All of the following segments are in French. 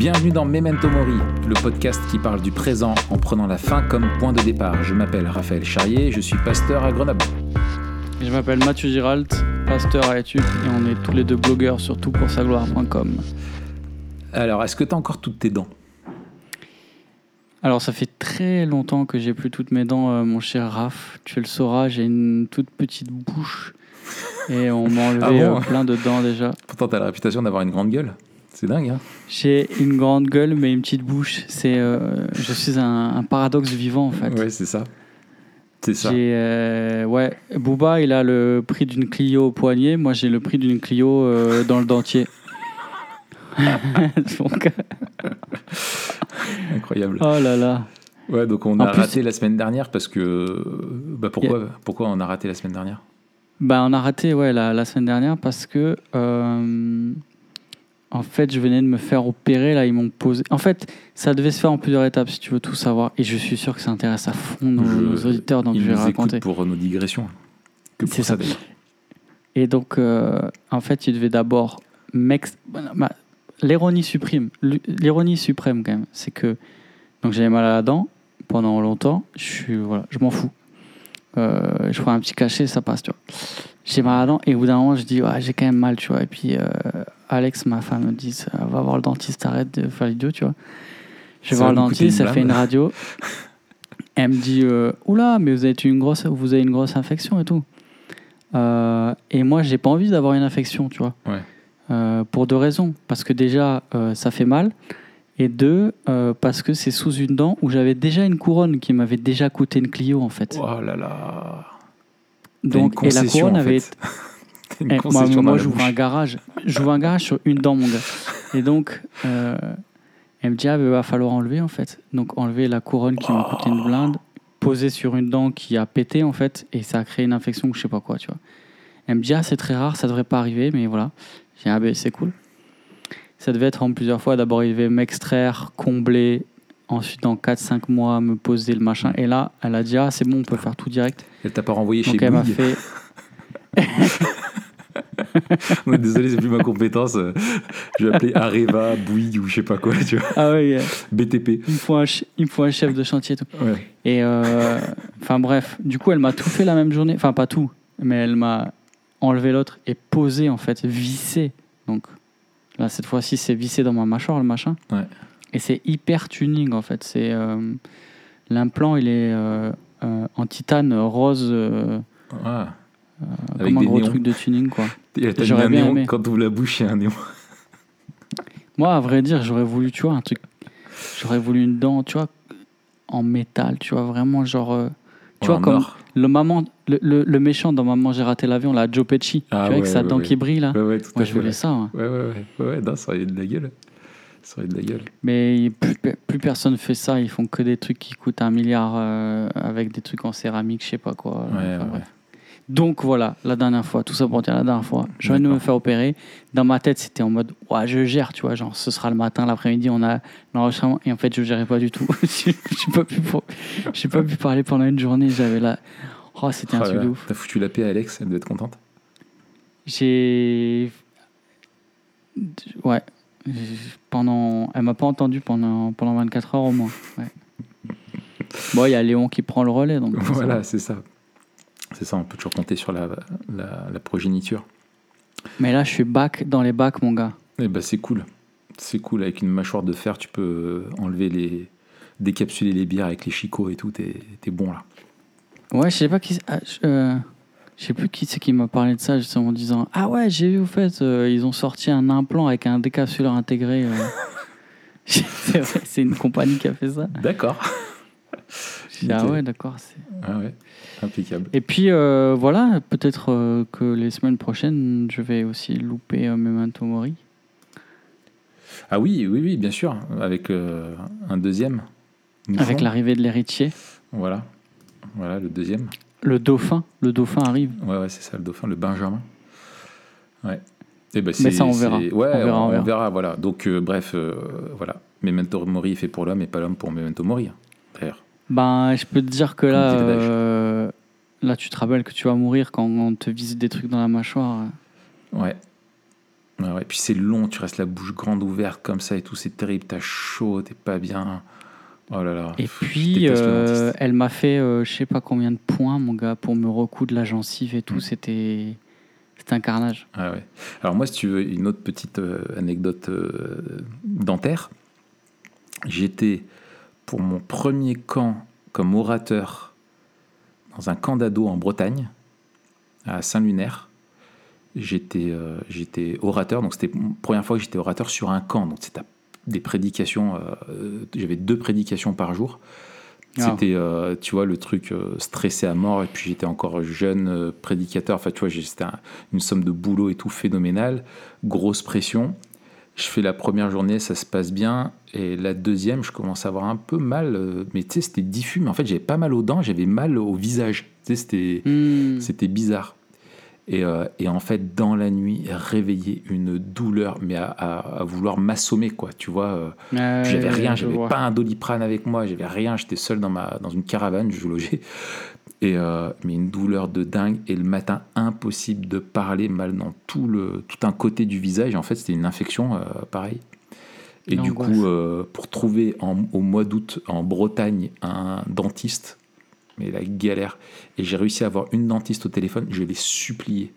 Bienvenue dans Memento Mori, le podcast qui parle du présent en prenant la fin comme point de départ. Je m'appelle Raphaël Charrier, je suis pasteur à Grenoble. Je m'appelle Mathieu Giralt, pasteur à Etuc, et on est tous les deux blogueurs sur toutpoursagloire.com. Alors, est-ce que tu as encore toutes tes dents? Alors, ça fait très longtemps que j'ai plus toutes mes dents, euh, mon cher Raph. Tu le sauras, j'ai une toute petite bouche et on m'a enlevé Ah bon euh, plein de dents déjà. Pourtant, tu as la réputation d'avoir une grande gueule. C'est dingue, hein J'ai une grande gueule, mais une petite bouche. C'est, euh, je suis un, un paradoxe vivant en fait. Ouais, c'est ça. C'est ça. Euh, ouais, Booba, il a le prix d'une Clio au poignet. Moi, j'ai le prix d'une Clio euh, dans le dentier. Donc, Incroyable. oh là là. Ouais, donc on En a plus- raté la semaine dernière parce que. Bah pourquoi, pourquoi on a raté la semaine dernière? Bah, on a raté ouais, la, la semaine dernière parce que, euh, en fait, je venais de me faire opérer. Là, ils m'ont posé. En fait, ça devait se faire en plusieurs étapes si tu veux tout savoir. Et je suis sûr que ça intéresse à fond nos, Je- nos auditeurs, donc Ils je vais nous raconter. pour nos digressions. Que pour C'est ça, d'ailleurs. Et donc, euh, en fait, il devait d'abord m'ex... L'ironie suprême, l'ironie suprême quand même, c'est que donc j'avais mal à la dent pendant longtemps. Je suis voilà, je m'en fous. Euh, je prends un petit cachet, ça passe, tu vois. J'ai mal à la dent et au bout d'un moment, je dis ouais, j'ai quand même mal, tu vois. Et puis euh, Alex, ma femme, me dit va voir le dentiste, arrête de faire l'idiot, tu vois. Je vais Ça voir le dentiste, elle fait une radio. Elle me dit euh, oula, mais vous avez une grosse, vous avez une grosse infection et tout. Et moi, j'ai pas envie d'avoir une infection, tu vois. Ouais. Pour deux raisons. Parce que déjà, ça fait mal. Et deux, euh, parce que c'est sous une dent où j'avais déjà une couronne qui m'avait déjà coûté une Clio, en fait. Oh là là. Donc, et la couronne en avait fait. T'as une eh, moi, moi j'ouvre un garage. J'ouvre un garage sur une dent, mon gars. Et donc, euh, elle me dit, ah, il va falloir enlever, en fait. Donc, enlever la couronne qui m'a coûté une blinde, poser sur une dent qui a pété, en fait, et ça a créé une infection ou je sais pas quoi, tu vois. Elle me dit, ah, c'est très rare, ça devrait pas arriver, mais voilà. J'ai dit, ah, ben, c'est cool. Ça devait être en plusieurs fois. D'abord, il devait m'extraire, combler. Ensuite, dans 4-5 mois, me poser le machin. Et là, elle a dit, ah, c'est bon, on peut faire tout direct. Elle t'a pas renvoyé chez Donc, elle m'a fait. Désolé, c'est plus ma compétence. Euh, Je vais appeler Areva, Bouygues ou je sais pas quoi, tu vois. Ah ouais, yeah. BTP. il, me faut un ch- il me faut un chef de chantier et tout. Ouais. Et euh, enfin bref, du coup elle m'a tout fait la même journée, enfin pas tout, mais elle m'a enlevé l'autre et posé en fait, vissé. Donc là cette fois-ci c'est vissé dans ma mâchoire le machin. Ouais. Et c'est hyper tuning en fait. C'est euh, l'implant il est euh, euh, en titane rose, euh, Ah. Avec comme un gros néons. truc de tuning quoi. J'aurais bien néon, aimé. quand tu ouvres la bouche, il y a un néon. Moi à vrai dire j'aurais voulu tu vois un truc, j'aurais voulu une dent tu vois en métal, tu vois vraiment genre. Tu vois comme le maman le, le, le méchant dans Maman j'ai raté l'avion là Joe Pesci Ah tu vois avec sa ouais, dent ouais. qui brille là moi je voulais ça hein. Ouais, ouais, ouais. Ouais, ouais, non, ça aurait eu de la gueule. Ça aurait eu de la gueule. mais plus, plus personne fait ça ils font que des trucs qui coûtent un milliard euh, avec des trucs en céramique je sais pas quoi Ouais, Enfin. Donc voilà la dernière fois tout ça pour dire la dernière fois je viens de me faire opérer dans ma tête c'était en mode ouais je gère tu vois genre ce sera le matin l'après-midi on a l'enregistrement et en fait je gérais pas du tout j'ai pas pu pour- j'ai pas pu parler pendant une journée j'avais la oh c'était un Oh truc de ouf T'as foutu la paix à Alex, elle doit être contente. J'ai. Ouais. Pendant... Elle m'a pas entendu pendant... pendant 24 heures au moins. Ouais. bon, il y a Léon qui prend le relais. Donc Voilà, c'est ça. C'est ça, on peut toujours compter sur la, la, la progéniture. Mais là, je suis back dans les bacs, mon gars. Eh ben, c'est cool. C'est cool. Avec une mâchoire de fer, tu peux enlever les. décapsuler les bières avec les chicots et tout. T'es bon là. Ouais, je sais pas qui. ah, je euh, je sais plus qui c'est qui m'a parlé de ça, justement, en disant Ah ouais, j'ai vu, au fait, euh, ils ont sorti un implant avec un décapsuleur intégré. euh. c'est une compagnie qui a fait ça. D'accord. Ah ouais, d'accord. c'est- Ah ouais, impeccable. Et puis euh, voilà, peut-être euh, que les semaines prochaines, je vais aussi louper euh, Memento Mori. Ah oui, oui, oui, bien sûr. Avec euh, un deuxième. Avec l'arrivée de l'héritier. Voilà. Voilà, le deuxième. Le dauphin, le dauphin arrive. Ouais, ouais, c'est ça, le dauphin, le Benjamin. Ouais. Et ben, Mais ça, on verra. Ouais, On verra, on verra. voilà. Donc, bref, voilà. Memento Mori est fait pour l'homme et pas l'homme pour Memento Mori. Ben, je peux te dire que là, euh, là, tu te rappelles que tu vas mourir quand on te visite des trucs dans la mâchoire. Ouais. Ouais, ouais. Puis c'est long, tu restes la bouche grande ouverte comme ça et tout, c'est terrible, t'as chaud, t'es pas bien. Oh là là. Et puis, euh, elle m'a fait euh, je sais pas combien de points, mon gars, pour me recoudre la gencive et tout. Mm. C'était c'était un carnage. Ah ouais. Alors moi, si tu veux une autre petite euh, anecdote dentaire, j'étais pour mon premier camp comme orateur dans un camp d'ado en Bretagne, à Saint-Lunaire. J'étais euh, j'étais orateur, donc c'était la première fois que j'étais orateur sur un camp. Donc c'était des prédications, euh, j'avais deux prédications par jour. Ah. C'était, euh, tu vois, le truc euh, stressé à mort. Et puis j'étais encore jeune euh, prédicateur. Enfin, tu vois, c'était un- une somme de boulot et tout phénoménal. Grosse pression. Je fais la première journée, ça se passe bien. Et la deuxième, je commence à avoir un peu mal. euh, mais tu sais, c'était diffus. Mais en fait, j'avais pas mal aux dents, j'avais mal au visage. Tu sais, c'était. Hmm. C'était bizarre. Et, euh, et en fait, dans la nuit, réveiller une douleur, mais à, à- à vouloir m'assommer, quoi. Tu vois, euh, Ouais, j'avais rien, j'avais pas un doliprane avec moi, j'avais rien, j'étais seul dans, ma, dans une caravane, je logeais. Et, euh, mais une douleur de dingue. Et le matin, impossible de parler mal dans tout, le, tout un côté du visage. En fait, c'était une infection, euh, pareil. Et du coup, euh, pour trouver en- au mois d'août en Bretagne un dentiste, mais la galère. Et j'ai réussi à avoir une dentiste au téléphone, je l'ai supplié.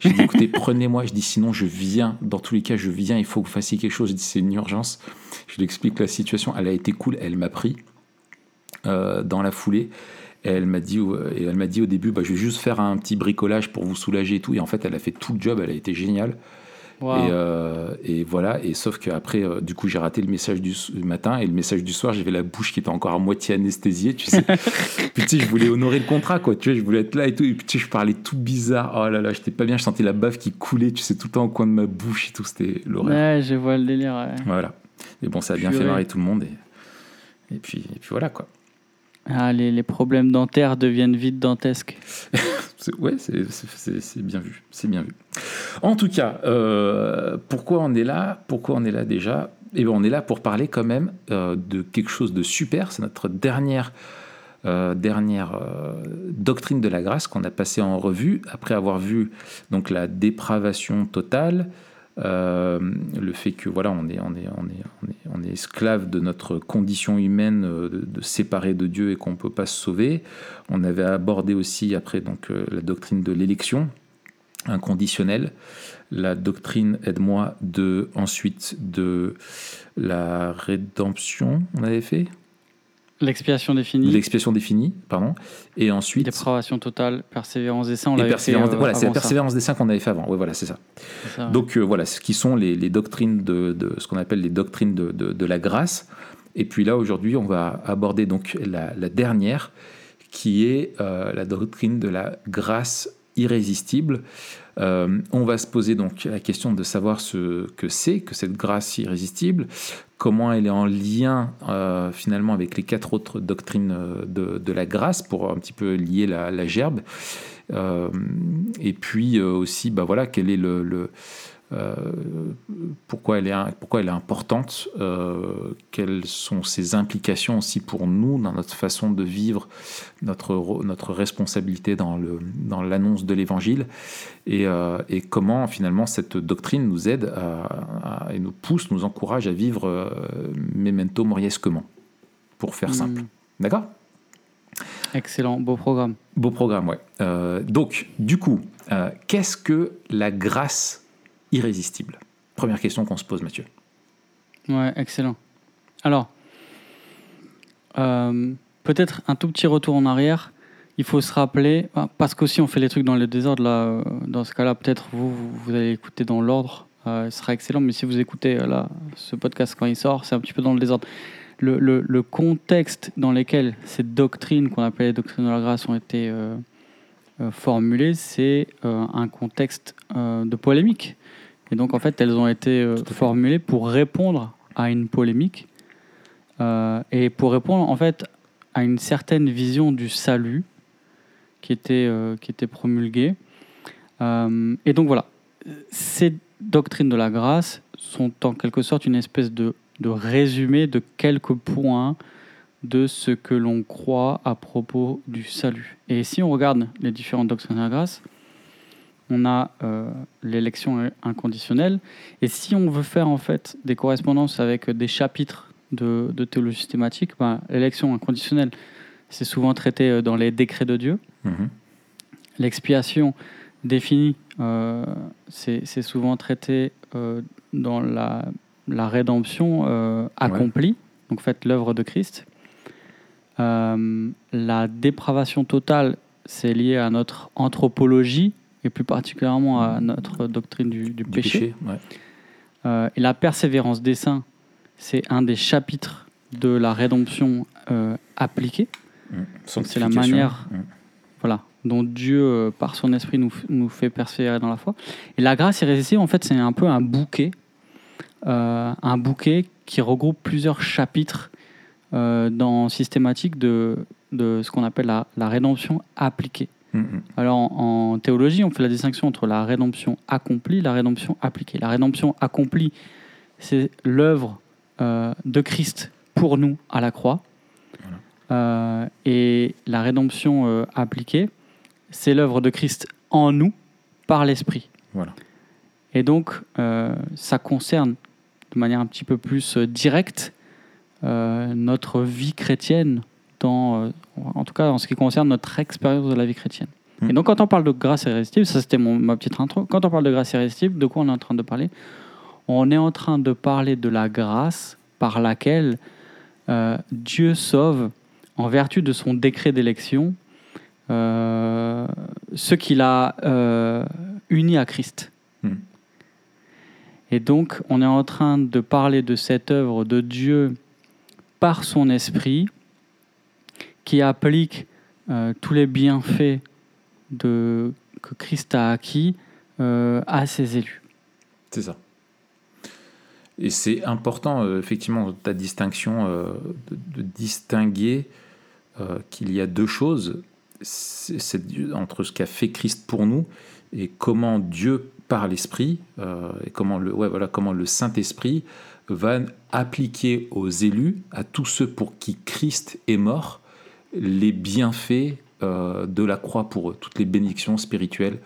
J'ai dit, écoutez, prenez-moi. Je dis, sinon, je viens. Dans tous les cas, je viens. Il faut que vous fassiez quelque chose. Je dis, c'est une urgence. Je lui explique la situation. Elle a été cool. Elle m'a pris euh, dans la foulée. Et elle m'a dit, et elle m'a dit au début, bah, je vais juste faire un petit bricolage pour vous soulager et tout. Et en fait, elle a fait tout le job. Elle a été géniale. Et, euh, et voilà, et sauf qu'après, euh, du coup, j'ai raté le message du matin et le message du soir, j'avais la bouche qui était encore à moitié anesthésiée, tu sais. puis tu sais, je voulais honorer le contrat, quoi, tu vois, je voulais être là et tout. Et puis tu sais, je parlais tout bizarre. Oh là là, j'étais pas bien, je sentais la bave qui coulait, tu sais, tout le temps au coin de ma bouche et tout, c'était l'horreur. Ouais, je vois le délire. ouais. Voilà. Et bon, ça a bien fait marrer tout le monde. Et, et, puis, et puis voilà, quoi. Ah, les, les problèmes dentaires deviennent vite dantesques. Ouais, c'est- bien vu. C'est bien vu. En tout cas, euh, pourquoi on est là Pourquoi on est là déjà? Eh bien, on est là pour parler quand même euh, de quelque chose de super. C'est notre dernière, euh, dernière doctrine de la grâce qu'on a passée en revue après avoir vu donc la dépravation totale. Euh, le fait que voilà on est on est on est on est, esclave de notre condition humaine euh, de, de séparer de Dieu et qu'on peut pas se sauver. On avait abordé aussi après donc euh, la doctrine de l'élection inconditionnelle, la doctrine aide-moi de ensuite de la rédemption, on avait fait L'expiation définie, l'expiation définie, pardon, et ensuite dépravation totale, persévérance des saints, on et l'avait fait euh, voilà, c'est la ça. persévérance des saints qu'on avait fait avant. Oui, voilà, c'est ça. Donc euh, voilà, ce qui sont les, les doctrines de, de- ce qu'on appelle les doctrines de, de- de la grâce. Et puis là aujourd'hui, on va aborder donc la, la dernière, qui est euh, la doctrine de la grâce irrésistible. Euh, on va se poser donc la question de savoir ce que c'est que cette grâce irrésistible, comment elle est en lien euh, finalement avec les quatre autres doctrines euh, de, la grâce pour un petit peu lier la, gerbe. Euh, et puis aussi, bah voilà, quel est le, euh, pourquoi, elle est, pourquoi elle est importante, euh, quelles sont ses implications aussi pour nous dans notre façon de vivre, notre, notre responsabilité dans, le, dans l'annonce de l'évangile, et, euh, et comment finalement cette doctrine nous aide à, à- et nous pousse, nous encourage à vivre memento moriesquement, pour faire simple. Mm. D'accord? Excellent, beau programme. Beau programme, ouais. Donc, du coup, qu'est-ce que la grâce irrésistible Première question qu'on se pose, Mathieu. Ouais, excellent. Alors, euh, peut-être un tout petit retour en arrière. Il faut se rappeler, ah, parce qu'aussi on fait les trucs dans le désordre, là, euh, dans ce cas-là, peut-être vous, vous, allez écouter dans l'ordre, euh, ce sera excellent, mais si vous écoutez là, ce podcast quand il sort, c'est un petit peu dans le désordre. Le, contexte dans lequel ces doctrines qu'on appelle les doctrines de la grâce ont été formulées, c'est un contexte de polémique. Et donc, en fait, elles ont été euh, formulées pour répondre à une polémique euh, et pour répondre, en fait, à une certaine vision du salut qui était, euh, qui était promulguée. Et donc, voilà. Ces doctrines de la grâce sont en quelque sorte une espèce de, de résumé de quelques points de ce que l'on croit à propos du salut. Et si on regarde les différentes doctrines de la grâce, on a euh, l'élection inconditionnelle. Et si on veut faire en fait des correspondances avec des chapitres de, de théologie systématique, ben, l'élection inconditionnelle, c'est souvent traité euh, dans les décrets de Dieu. Mhm. L'expiation définie, euh, c'est souvent traité euh, dans la, la rédemption accomplie, donc faites l'œuvre de Christ. La dépravation totale, c'est lié à notre anthropologie et plus particulièrement à notre doctrine du, du Du péché. péché, ouais. Euh, et la persévérance des saints, c'est un des chapitres de la rédemption euh, appliquée. Mhm. C'est la Sanctification. manière- voilà, dont Dieu, euh, par son esprit, nous, fait persévérer dans la foi. Et la grâce irrésistible, en fait, c'est un peu un bouquet, un bouquet qui regroupe plusieurs chapitres dans systématique de, de ce qu'on appelle la, la rédemption appliquée. Mhm. Alors, en, en théologie, on fait la distinction entre la rédemption accomplie et la rédemption appliquée. La rédemption accomplie, c'est l'œuvre euh, de Christ pour nous à la croix. Euh, et la rédemption euh, appliquée, c'est l'œuvre de Christ en nous par l'Esprit. Voilà. Et donc, ça concerne de manière un petit peu plus directe notre vie chrétienne, dans, euh, en tout cas en ce qui concerne notre expérience de la vie chrétienne. Et donc, quand on parle de grâce irrésistible, ça c'était mon- ma petite intro, quand on parle de grâce irrésistible, de quoi on est en train de parler? On est en train de parler de la grâce par laquelle euh, Dieu sauve, en vertu de son décret d'élection, euh, ceux qu'il a euh, unis à Christ. Mm. Et donc, on est en train de parler de cette œuvre de Dieu par son esprit qui applique euh, tous les bienfaits de, que Christ a acquis euh, à ses élus. C'est ça. Et c'est important, euh, effectivement, ta distinction, euh, de, distinguer qu'il y a deux choses entre ce qu'a fait Christ pour nous et comment Dieu, par l'Esprit, et comment le, ouais, voilà, comment le Saint-Esprit va appliquer aux élus, à tous ceux pour qui Christ est mort, les bienfaits euh, de la croix pour eux, toutes les bénédictions spirituelles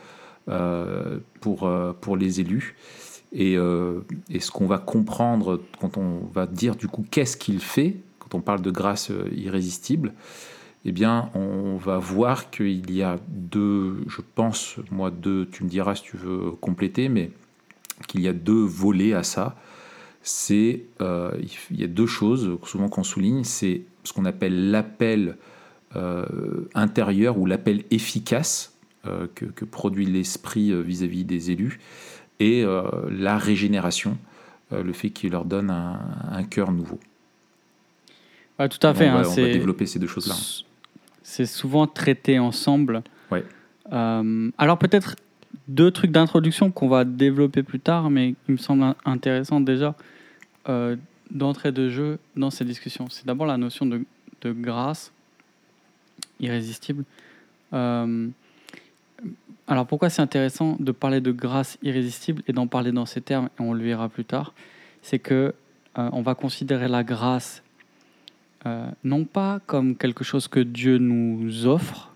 euh, pour, euh, pour les élus. Et, et ce qu'on va comprendre quand on va dire du coup qu'est-ce qu'il fait, quand on parle de grâce irrésistible, eh bien on va voir qu'il y a deux, je pense, moi deux, tu me diras si tu veux compléter, mais qu'il y a deux volets à ça. C'est, il y a deux choses souvent qu'on souligne, c'est ce qu'on appelle l'appel intérieur ou l'appel efficace euh, que, que produit l'esprit euh, vis-à-vis des élus et euh, la régénération, euh, le fait qu'il leur donne un, un cœur nouveau. Ouais, tout à fait. on, va, hein, on va c'est- développer ces deux choses-là. C'est souvent traité ensemble. Ouais. Euh, alors peut-être deux trucs d'introduction qu'on va développer plus tard, mais qui me semblent in- intéressants déjà euh, d'entrée de jeu dans ces discussions. C'est d'abord la notion de, de grâce irrésistible. Euh, alors pourquoi c'est intéressant de parler de grâce irrésistible et d'en parler dans ces termes, et on le verra plus tard, c'est que euh, on va considérer la grâce euh, non pas comme quelque chose que Dieu nous offre,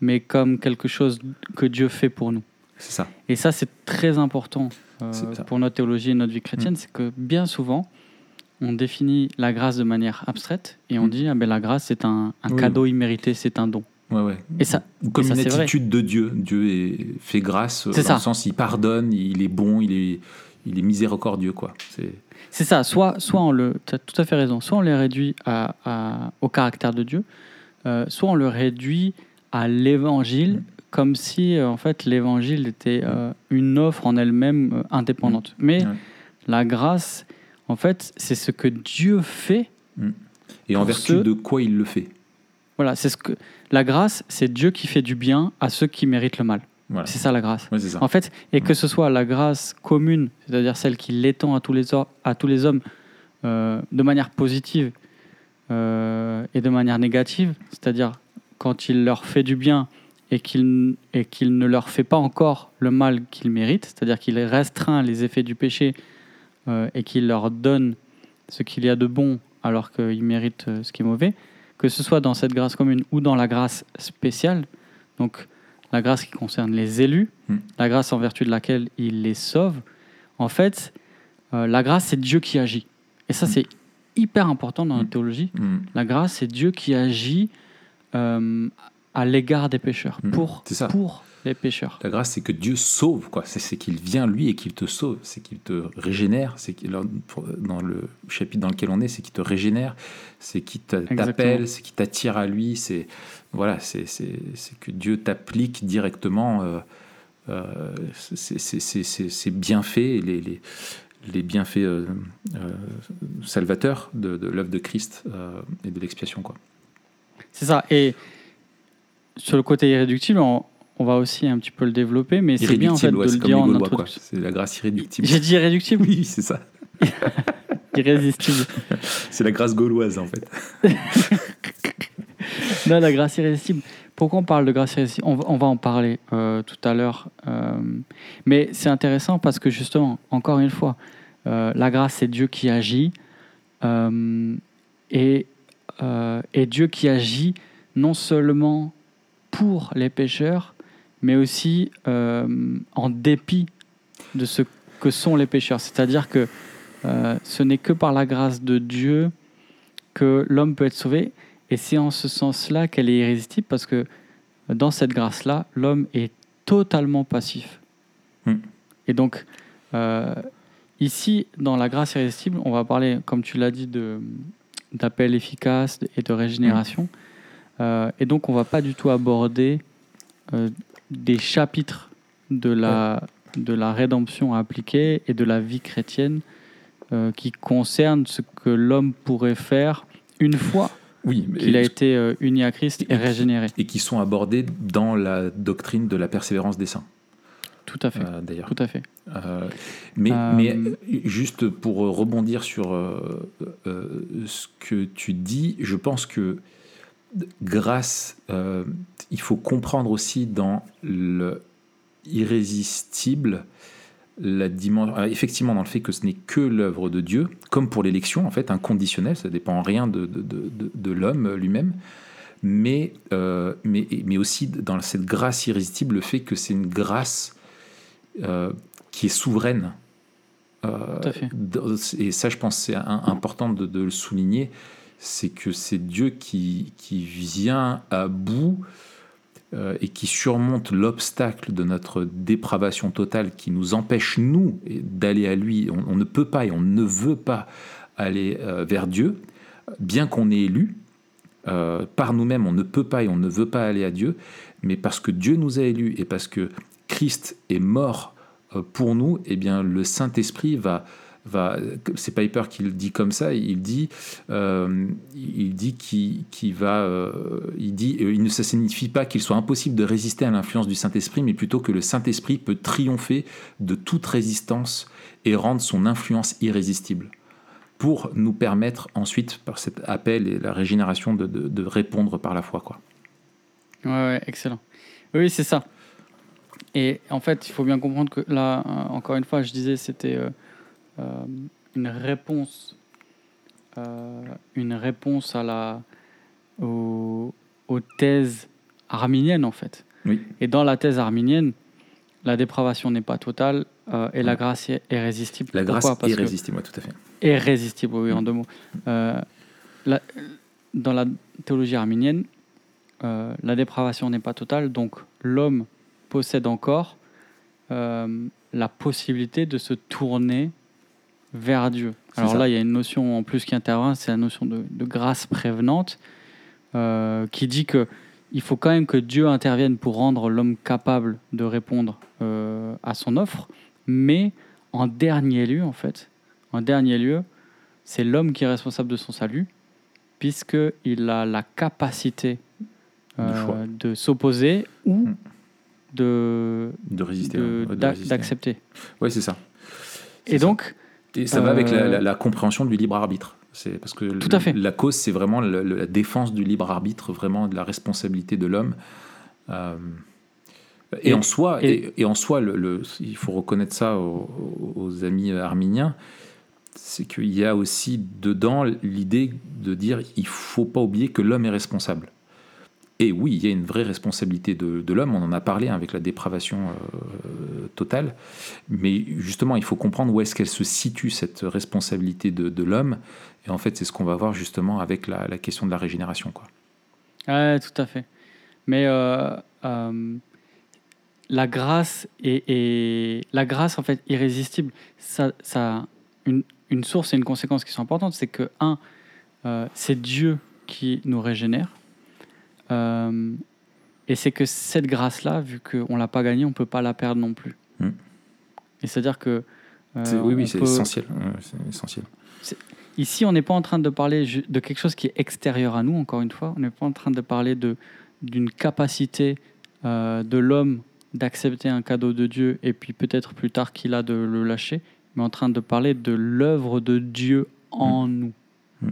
mais comme quelque chose que Dieu fait pour nous. C'est ça. Et ça, c'est très important euh, pour notre théologie et notre vie chrétienne, c'est que bien souvent, on définit la grâce de manière abstraite et on Mm. dit ah ben, la grâce, c'est un, un Oui. cadeau immérité, c'est un don. Ouais, ouais. Et ça, Ou comme et ça, une vrai. attitude de Dieu. Dieu est, fait grâce euh, dans ça. le sens il pardonne, il est bon, il est, il est miséricordieux. Quoi. C'est, ça, soit, soit on le. Tu as tout à fait raison, soit on le réduit à, à- au caractère de Dieu, euh, soit on le réduit à l'évangile, comme si euh, en fait l'évangile était euh, une offre en elle-même indépendante. Mais Ouais. la grâce, en fait, c'est ce que Dieu fait. et en vertu ceux- de quoi il le fait. Voilà, c'est ce que. La grâce, c'est Dieu qui fait du bien à ceux qui méritent le mal. Voilà. C'est ça la grâce. Ça. En fait, et que ce soit la grâce commune, c'est-à-dire celle qui l'étend à tous les, or- à tous les hommes euh, de manière positive euh, et de manière négative, c'est-à-dire quand il leur fait du bien et qu'il et qu'il ne leur fait pas encore le mal qu'ils méritent, c'est-à-dire qu'il restreint les effets du péché euh, et qu'il leur donne ce qu'il y a de bon alors qu'ils méritent euh, ce qui est mauvais, que ce soit dans cette grâce commune ou dans la grâce spéciale. Donc la grâce qui concerne les élus, Mm. la grâce en vertu de laquelle il les sauve. En fait, euh, la grâce, c'est Dieu qui agit. Et ça, Mm. c'est hyper important dans la Mm. théologie. La grâce, c'est Dieu qui agit euh, à l'égard des pécheurs, pour, pour les pécheurs. La grâce, c'est que Dieu sauve, quoi. C'est, qu'il vient lui et qu'il te sauve, c'est qu'il te régénère. C'est dans le chapitre dans lequel on est, c'est qu'il te régénère, c'est qu'il t'appelle, c'est qu'il t'attire à lui. C'est voilà, c'est, que Dieu t'applique directement. euh, euh, c'est, c'est bienfaits, les, les, les bienfaits euh, euh, salvateurs de, de l'œuvre de Christ euh, et de l'expiation, quoi. C'est ça. Et sur le côté irréductible, on, on va aussi un petit peu le développer, mais c'est bien en fait ouais, de le dire en introduction. C'est la grâce irréductible. J'ai dit irréductible, Oui, c'est ça. irrésistible. C'est la grâce gauloise, en fait. Non, la grâce irrésistible. Pourquoi on parle de grâce irrésistible? On va, on va en parler euh, tout à l'heure. euh, mais c'est intéressant parce que justement, encore une fois, euh, la grâce, c'est Dieu qui agit. et, et Dieu qui agit non seulement pour les pécheurs, mais aussi euh, en dépit de ce que sont les pécheurs. C'est-à-dire que euh, ce n'est que par la grâce de Dieu que l'homme peut être sauvé. Et c'est en ce sens-là qu'elle est irrésistible, parce que dans cette grâce-là, l'homme est totalement passif. Hmm. Et donc, euh, ici, dans la grâce irrésistible, on va parler, comme tu l'as dit, de, d'appel efficace et de régénération. Euh, et donc, on va pas du tout aborder euh, des chapitres de la, de la rédemption à appliquer et de la vie chrétienne euh, qui concernent ce que l'homme pourrait faire une fois Oui, qu'il a été euh, uni à Christ et Et- régénéré. et qui sont abordés dans la doctrine de la persévérance des saints, Tout à fait. euh, d'ailleurs. Tout à fait. Euh, mais, mais juste pour rebondir sur ce que tu dis, je pense que grâce, euh, il faut comprendre aussi dans le irrésistible la dimension, ah, effectivement dans le fait que ce n'est que l'œuvre de Dieu, comme pour l'élection en fait, inconditionnelle, ça dépend en rien de, de, de, de- de l'homme lui-même, mais, euh, mais, mais aussi dans cette grâce irrésistible, le fait que c'est une grâce euh, qui est souveraine. Euh, Tout à fait. et ça, je pense, c'est important de le souligner, c'est que c'est Dieu qui, qui vient à bout euh, et qui surmonte l'obstacle de notre dépravation totale qui nous empêche, nous, d'aller à lui. On, ne peut pas et on ne veut pas aller euh, vers Dieu, bien qu'on ait élu. euh, par nous-mêmes, on ne peut pas et on ne veut pas aller à Dieu, mais parce que Dieu nous a élus et parce que Christ est mort pour nous, eh bien, le Saint-Esprit va, c'est Piper qui le dit comme ça, il dit, euh, il dit qu'il qu'il va, euh, il dit, euh, il ne ça signifie pas qu'il soit impossible de résister à l'influence du Saint-Esprit, mais plutôt que le Saint-Esprit peut triompher de toute résistance et rendre son influence irrésistible pour nous permettre ensuite, par cet appel et la régénération, de, répondre par la foi. Quoi. Ouais, excellent. Oui, c'est ça. Et en fait, il faut bien comprendre que là, encore une fois, je disais, c'était une réponse, euh, une réponse à la, aux, aux thèses arminiennes, en fait. Oui. Et dans la thèse arminienne, la dépravation n'est pas totale euh, et la grâce est est résistible. La grâce Pourquoi? Parce est que- irrésistible, ouais, tout à fait. irrésistible, oui, en Mm. deux mots. Euh, la- dans la théologie arminienne, euh, la dépravation n'est pas totale, donc l'homme possède encore euh, la possibilité de se tourner vers Dieu. Alors ça. là, il y a une notion en plus qui intervient, c'est la notion de, de grâce prévenante, euh, qui dit que il faut quand même que Dieu intervienne pour rendre l'homme capable de répondre euh, à son offre, mais en dernier lieu, en fait, en dernier lieu, c'est l'homme qui est responsable de son salut, puisqu'il a la capacité De euh, de s'opposer ou Mm. de De résister. ouais, d'accepter. Ouais, c'est ça. Et donc, Et ça va avec la, Euh, la- la compréhension du libre arbitre. C'est parce que Tout à fait. la cause, c'est vraiment le- la défense du libre arbitre, vraiment de la responsabilité de l'homme. Euh, et, Et- en soi, et- et, et en soi, le, le- il faut reconnaître ça aux, aux amis arminiens, c'est qu'il y a aussi dedans l'idée de dire il faut pas oublier que l'homme est responsable. Et oui, il y a une vraie responsabilité de, de l'homme, on en a parlé avec la dépravation euh, totale, mais justement, il faut comprendre où est-ce qu'elle se situe, cette responsabilité de, de l'homme, et en fait, c'est ce qu'on va voir justement avec la, question de la régénération. Quoi. Tout à fait. Mais euh, euh, la grâce est, la grâce en fait irrésistible. Ça, ça une, source et une conséquence qui sont importantes, c'est que un, c'est Dieu qui nous régénère. Euh, et c'est que cette grâce-là, vu qu'on ne l'a pas gagnée, on ne peut pas la perdre non plus. Mm. Et c'est-à-dire que. Euh, oui, oui, c'est peut... essentiel. essentiel. Ici, on n'est pas en train de parler de quelque chose qui est extérieur à nous, encore une fois. On n'est pas en train de parler d'une capacité euh, de l'homme d'accepter un cadeau de Dieu et puis peut-être plus tard qu'il a de le lâcher, mais en train de parler de l'œuvre de Dieu en mm. nous. Mm.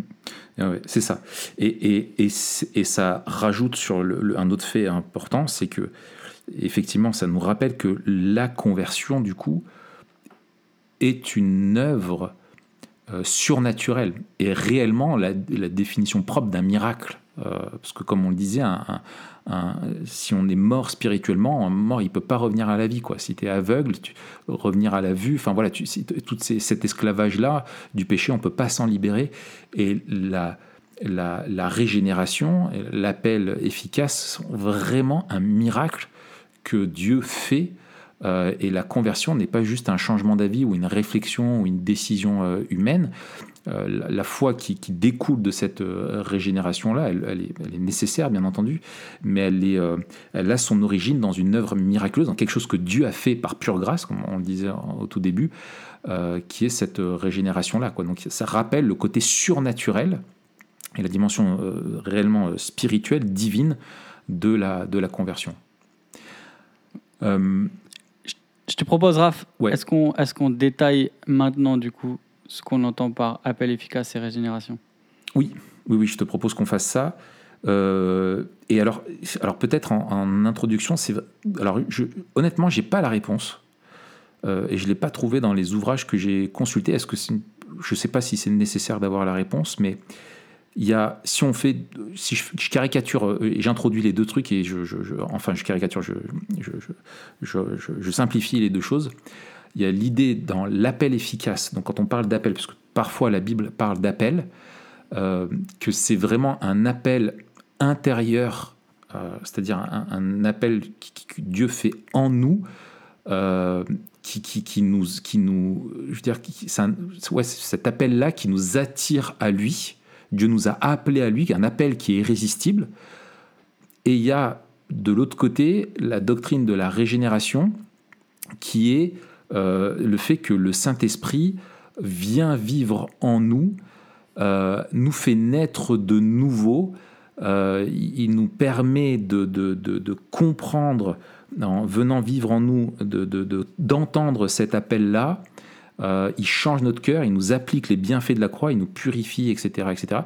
C'est ça. Et, et, et, ça rajoute sur un autre fait important, c'est que effectivement, ça nous rappelle que la conversion, du coup, est une œuvre euh, surnaturelle et réellement la, la définition propre d'un miracle. Euh, parce que comme on le disait, un, un, si on est mort spirituellement, mort il peut pas revenir à la vie quoi. Si tu es aveugle, tu, revenir à la vue, enfin voilà, tu, tout ces, cet esclavage là du péché, on peut pas s'en libérer et la la, la régénération, l'appel efficace sont vraiment un miracle que Dieu fait euh, et la conversion n'est pas juste un changement d'avis ou une réflexion ou une décision euh, humaine. Euh, la, foi qui, qui, découle de cette euh, régénération-là, elle, elle, elle, est, nécessaire, bien entendu, mais elle, est, euh, elle a son origine dans une œuvre miraculeuse, dans quelque chose que Dieu a fait par pure grâce, comme on le disait au tout début, qui est cette régénération-là. Donc ça rappelle le côté surnaturel et la dimension réellement spirituelle, divine de la, de la conversion. Je te propose, Raph, ouais. est-ce qu'on est qu'on détaille maintenant, du coup, ce qu'on entend par appel efficace et régénération Oui, oui, oui, je te propose qu'on fasse ça. Euh, et alors, alors peut-être en, introduction, c'est alors je, honnêtement, j'ai pas la réponse euh, et je l'ai pas trouvé dans les ouvrages que j'ai consultés. Est-ce que je sais pas si c'est nécessaire d'avoir la réponse, mais il y a, si on fait, si je, je caricature, euh, et j'introduis les deux trucs et je, je, je, enfin je caricature, je, je, simplifie les deux choses. Il y a l'idée dans l'appel efficace. Donc quand on parle d'appel, parce que parfois la Bible parle d'appel, euh, que c'est vraiment un appel intérieur, euh, c'est-à-dire un, appel que Dieu fait en nous. Euh, qui, qui, nous, qui nous, je veux dire, c'est cet appel-là qui nous attire à lui, Dieu nous a appelés à lui, un appel qui est irrésistible. Et il y a de l'autre côté la doctrine de la régénération, qui est le fait que le Saint-Esprit vient vivre en nous, euh, nous fait naître de nouveau, euh, il nous permet de, comprendre, en venant vivre en nous, d'entendre cet appel-là, euh, il change notre cœur, il nous applique les bienfaits de la croix, il nous purifie, etc., etc.,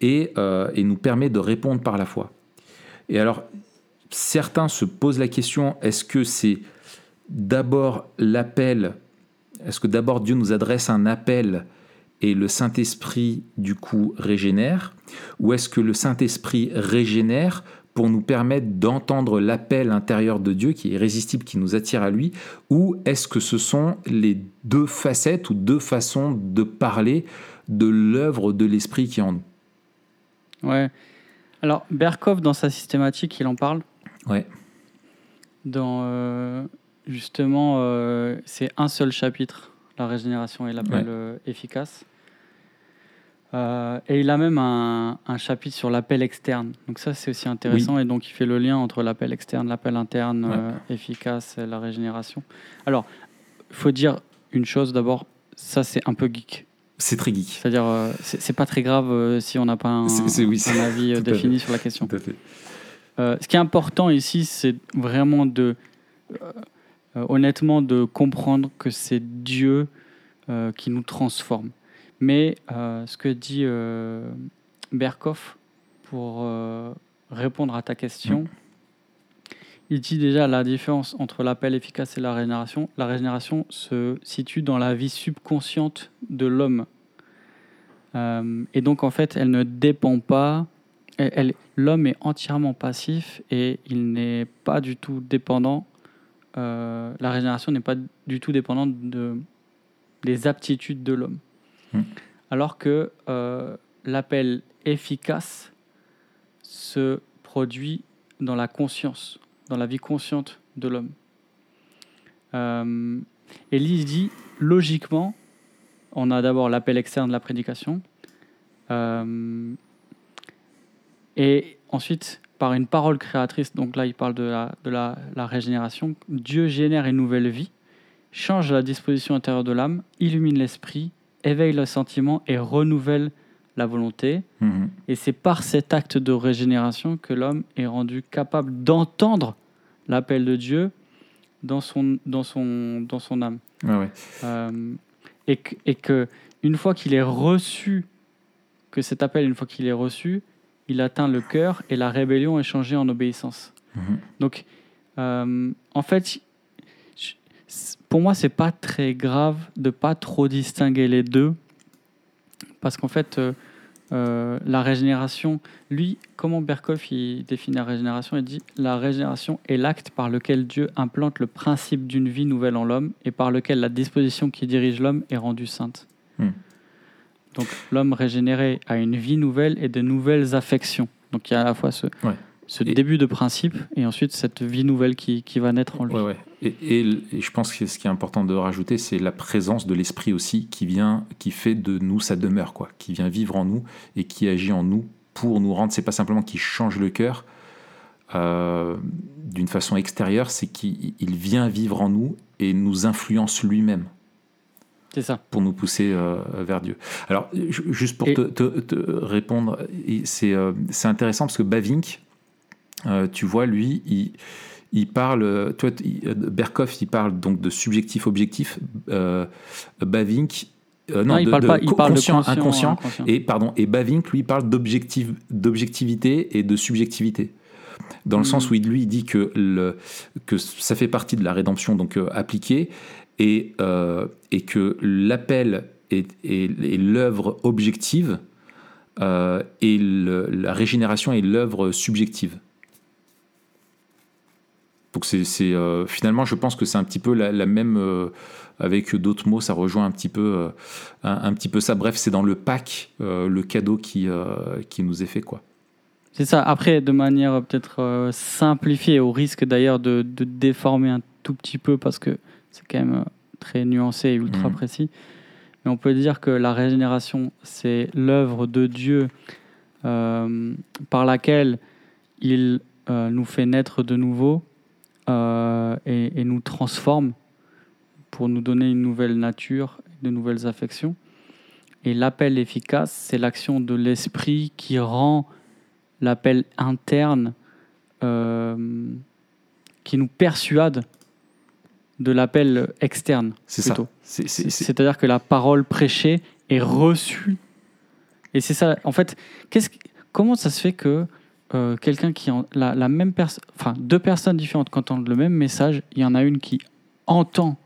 et, euh, et nous permet de répondre par la foi. Et alors, certains se posent la question est-ce que c'est d'abord l'appel Est-ce que d'abord Dieu nous adresse un appel et le Saint-Esprit, du coup, régénère? Ou est-ce que le Saint-Esprit régénère pour nous permettre d'entendre l'appel intérieur de Dieu qui est irrésistible, qui nous attire à lui, ou est-ce que ce sont les deux facettes ou deux façons de parler de l'œuvre de l'Esprit qui est en nous? Ouais. Alors, Berkov, dans sa systématique, il en parle. Ouais. Dans, euh, justement, euh, c'est un seul chapitre, la régénération et l'appel ouais. euh, efficace. Euh, et il a même un, un chapitre sur l'appel externe. Donc ça, c'est aussi intéressant. Oui. Et donc, il fait le lien entre l'appel externe, l'appel interne ouais. euh, efficace et la régénération. Alors, il faut dire une chose d'abord, ça, c'est un peu geek. C'est très geek. C'est-à-dire, euh, c'est pas très grave si on n'a pas un, c est, oui, un avis défini sur la question. Euh, ce qui est important ici, c'est vraiment de, honnêtement, de comprendre que c'est Dieu qui nous transforme. Mais euh, ce que dit euh, Berkoff pour euh, répondre à ta question, il dit déjà la différence entre l'appel efficace et la régénération. La régénération se situe dans la vie subconsciente de l'homme. et donc, en fait, elle ne dépend pas l'homme est entièrement passif et il n'est pas du tout dépendant. Euh, la régénération n'est pas du tout dépendante de, des aptitudes de l'homme. Hmm. Alors que euh, l'appel efficace se produit dans la conscience, dans la vie consciente de l'homme. Euh, et Lise dit, logiquement, on a d'abord l'appel externe de la prédication, euh, et ensuite, par une parole créatrice, donc là il parle de la, de la, la régénération, Dieu génère une nouvelle vie, change la disposition intérieure de l'âme, illumine l'esprit, éveille le sentiment et renouvelle la volonté. Mhm. Et c'est par cet acte de régénération que l'homme est rendu capable d'entendre l'appel de Dieu dans son, dans son, dans son âme. Ouais. Euh, et, que, et que une fois qu'il est reçu, que cet appel, une fois qu'il est reçu, il atteint le cœur et la rébellion est changée en obéissance. Mhm. Donc, euh, en fait, pour moi, c'est pas très grave de pas trop distinguer les deux, parce qu'en fait, euh, euh, la régénération, lui, comment Berkoff il définit la régénération? Il dit la régénération est l'acte par lequel Dieu implante le principe d'une vie nouvelle en l'homme et par lequel la disposition qui dirige l'homme est rendue sainte. Hmm. Donc, l'homme régénéré a une vie nouvelle et de nouvelles affections. Donc, il y a à la fois ce, Ouais. ce Et- début de principe et ensuite cette vie nouvelle qui, qui va naître en lui. Ouais, ouais. Et, et l- et je pense que ce qui est important de rajouter, c'est la présence de l'esprit aussi qui vient, qui fait de nous sa demeure, quoi, qui vient vivre en nous et qui agit en nous pour nous rendre. C'est pas simplement qu'il change le cœur euh, d'une façon extérieure, c'est qu'il il vient vivre en nous et nous influence lui-même C'est ça. pour nous pousser euh, vers Dieu. Alors, ju- juste pour Et- te, te- te répondre, c'est euh, intéressant parce que Bavink, euh, tu vois, lui, il, il parle, toi, euh, Berkoff, il parle donc de subjectif-objectif. Bavink, euh, non, Non, il de, parle de pas- il parle de conscient, conscient, inconscient. inconscient. Et, pardon, et Bavink, lui, parle d'objectif- d'objectivité et de subjectivité. Dans le sens où il, lui, dit que, le, que ça fait partie de la rédemption donc euh, appliquée et, euh, et que l'appel est, l'œuvre objective euh, et la régénération est l'œuvre subjective. Donc c'est euh, finalement, je pense que c'est un petit peu la, même, avec d'autres mots, ça rejoint un petit peu, un, petit peu ça. Bref, c'est dans le pack, le cadeau qui, qui nous est fait. quoi. C'est ça. Après, de manière peut-être simplifiée, au risque d'ailleurs de déformer un tout petit peu parce que c'est quand même euh, très nuancé et ultra Mhm. précis. Mais on peut dire que la régénération, c'est l'œuvre de Dieu euh, par laquelle il euh, nous fait naître de nouveau euh, et, et nous transforme pour nous donner une nouvelle nature, de nouvelles affections. Et l'appel efficace, c'est l'action de l'esprit qui rend l'appel interne qui nous persuade de l'appel externe. C'est ça. C'est-à-dire que la parole prêchée est reçue. Et c'est ça, en fait, qu'est-ce, que- comment ça se fait que euh, quelqu'un qui. En, la, la même personne. Enfin, deux personnes différentes qui entendent le même message, il y en a une qui entend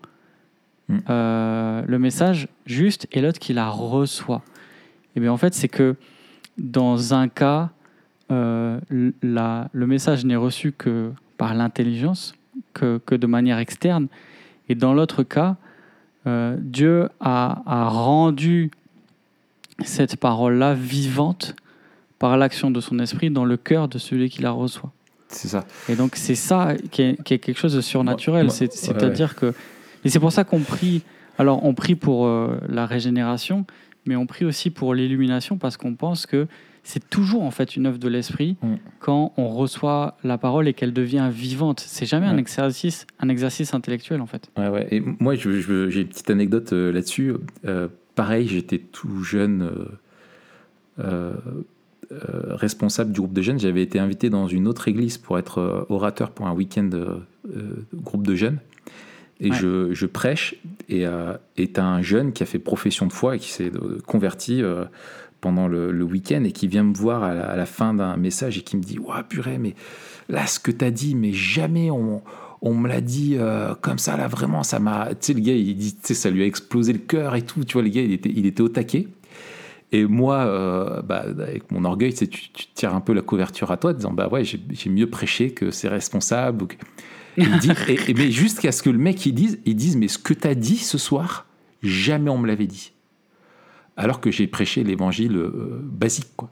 Mm. euh, le message juste et l'autre qui la reçoit. Et bien en fait, c'est que dans un cas, euh, la- le message n'est reçu que par l'intelligence, que, que de manière externe. Et dans l'autre cas, euh, Dieu a, a rendu cette parole-là vivante par l'action de son esprit dans le cœur de celui qui la reçoit. c'est ça. Et donc c'est ça qui est, qui est quelque chose de surnaturel. Ouais, C'est-à-dire que... Et c'est pour ça qu'on prie... Alors on prie pour euh, la régénération, mais on prie aussi pour l'illumination parce qu'on pense que c'est toujours en fait une œuvre de l'esprit Mm. quand on reçoit la parole et qu'elle devient vivante. C'est jamais un exercice, un exercice intellectuel en fait. Ouais, ouais. Et moi, j'ai une petite anecdote euh, là-dessus. Euh, pareil, j'étais tout jeune euh, responsable du groupe de jeunes. J'avais été invité dans une autre église pour être orateur pour un week-end groupe de jeunes. Et Ouais. je, je prêche, et est un jeune qui a fait profession de foi et qui s'est converti pendant le, le week-end et qui vient me voir à la, à la fin d'un message et qui me dit Ouah, purée, mais là, ce que tu as dit, mais jamais on, on me l'a dit euh, comme ça, là, vraiment, ça m'a. Tu sais, le gars, il dit, tu sais, ça lui a explosé le cœur et tout. Tu vois, le gars, il était, il était au taquet. Et moi, euh, bah, avec mon orgueil, tu, tu, tires un peu la couverture à toi, disant bah ouais, j'ai mieux prêché que c'est responsable. dit, et, mais jusqu'à ce que le mec il dise, ils disent mais ce que tu as dit ce soir, jamais on me l'avait dit. Alors que j'ai prêché l'évangile euh, basique, quoi.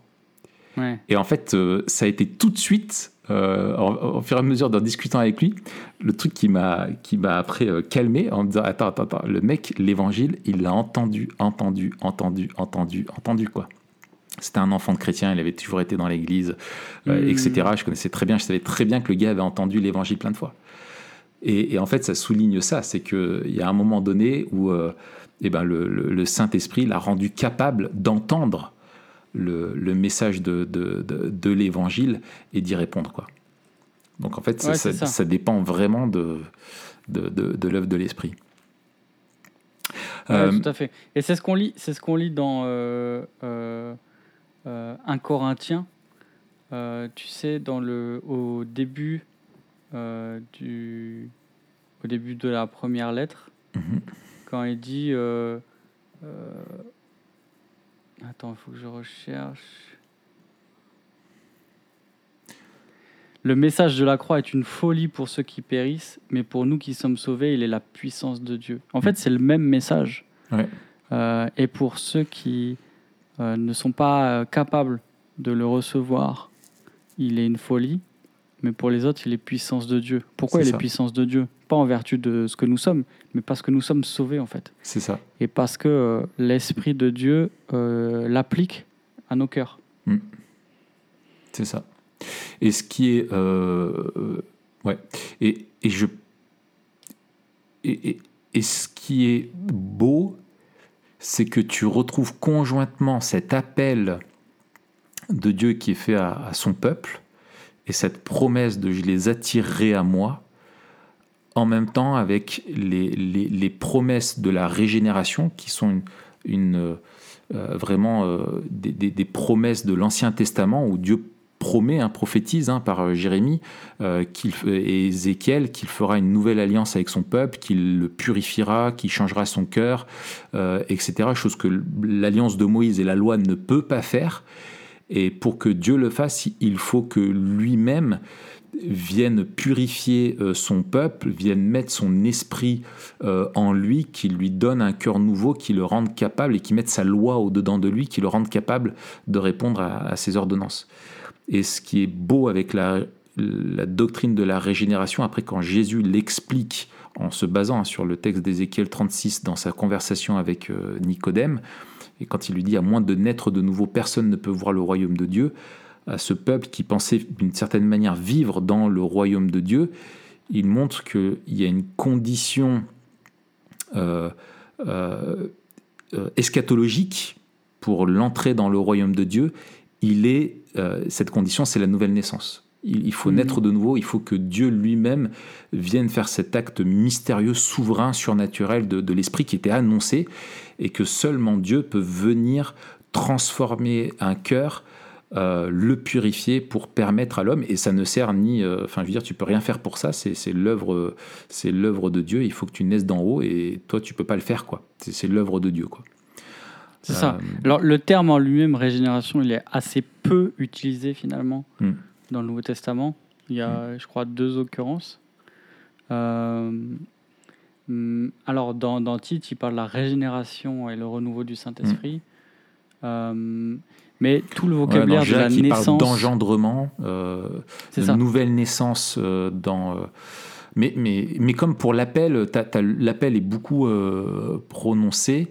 Et en fait, euh, ça a été tout de suite, euh, au fur et à mesure d'en discutant avec lui, le truc qui m'a qui m'a après calmé en me disant attends attends attends, le mec l'évangile, il l'a entendu, entendu, entendu, entendu, entendu quoi. C'était un enfant de chrétien, il avait toujours été dans l'église, hmm. etc. Je connaissais très bien, je savais très bien que le gars avait entendu l'évangile plein de fois. Et, en fait, ça souligne ça, c'est qu'il y a un moment donné où eh ben, le, le Saint-Esprit l'a rendu capable d'entendre le, message de, de, de, l'évangile et d'y répondre. Quoi. Donc en fait, ça, ça. dépend vraiment de, de, l'œuvre de l'esprit. Euh, tout à fait. Et c'est ce qu'on lit, c'est ce qu'on lit dans euh, euh, 1 euh, Corinthien. tu sais, dans le, au début du, au début de la première lettre, mhm. Quand il dit Attends, il faut que je recherche. Le message de la croix est une folie pour ceux qui périssent, mais pour nous qui sommes sauvés, il est la puissance de Dieu. En fait, c'est le même message. Euh, et pour ceux qui euh, ne sont pas euh, capables de le recevoir, il est une folie, mais pour les autres, il est puissance de Dieu. Pourquoi il est puissance de Dieu? Pas en vertu de ce que nous sommes, mais parce que nous sommes sauvés en fait. C'est ça. Et parce que euh, l'Esprit de Dieu euh, l'applique à nos cœurs. Hmm. C'est ça. Et ce qui est... Euh, ouais. Et, et je... Et, et, et, ce qui est beau, c'est que tu retrouves conjointement cet appel de Dieu qui est fait à, à son peuple et cette promesse de je les attirerai à moi en même temps avec les, promesses de la régénération qui sont une, euh, vraiment euh, des, des, promesses de l'Ancien Testament où Dieu promet, hein, prophétise hein, par euh, Jérémie qu'il, et Ézéchiel qu'il fera une nouvelle alliance avec son peuple, qu'il le purifiera, qu'il changera son cœur, etc. Chose que l'alliance de Moïse et la loi ne peut pas faire. Et pour que Dieu le fasse, il faut que lui-même vienne purifier euh, son peuple, vienne mettre son esprit euh, en lui, qui lui donne un cœur nouveau, qui le rende capable et qui mette sa loi au-dedans de lui, qui le rende capable de répondre à, ses ordonnances. Et ce qui est beau avec la, doctrine de la régénération, après quand Jésus l'explique en se basant sur le texte d'Ézéchiel 36 dans sa conversation avec euh, Nicodème, et quand il lui dit à moins de naître de nouveau, personne ne peut voir le royaume de Dieu, à ce peuple qui pensait d'une certaine manière vivre dans le royaume de Dieu, il montre qu'il y a une condition euh, euh, euh, eschatologique pour l'entrée dans le royaume de Dieu. Il est, cette condition, c'est la nouvelle naissance. Il, faut mmh. naître de nouveau, il faut que Dieu lui-même vienne faire cet acte mystérieux, souverain, surnaturel de, de l'esprit qui était annoncé, et que seulement Dieu peut venir transformer un cœur euh, le purifier pour permettre à l'homme, et ça ne sert ni, euh, enfin je veux dire, tu peux rien faire pour ça, c'est l'œuvre, c'est l'œuvre de Dieu. Il faut que tu naisses d'en haut, et toi tu peux pas le faire, quoi. C'est l'œuvre de Dieu, quoi. C'est ça. Euh, Alors le terme en lui-même régénération, il est assez peu utilisé finalement hmm. dans le Nouveau Testament. Il y a, hmm. je crois, deux occurrences. Hmm, alors dans, dans Tite, il parle de la régénération et le renouveau du Saint-Esprit. Mais tout le vocabulaire de la naissance. d'engendrement, euh, de nouvelle naissance euh, dans. Euh, mais, mais, mais comme pour l'appel, l'appel est beaucoup prononcé,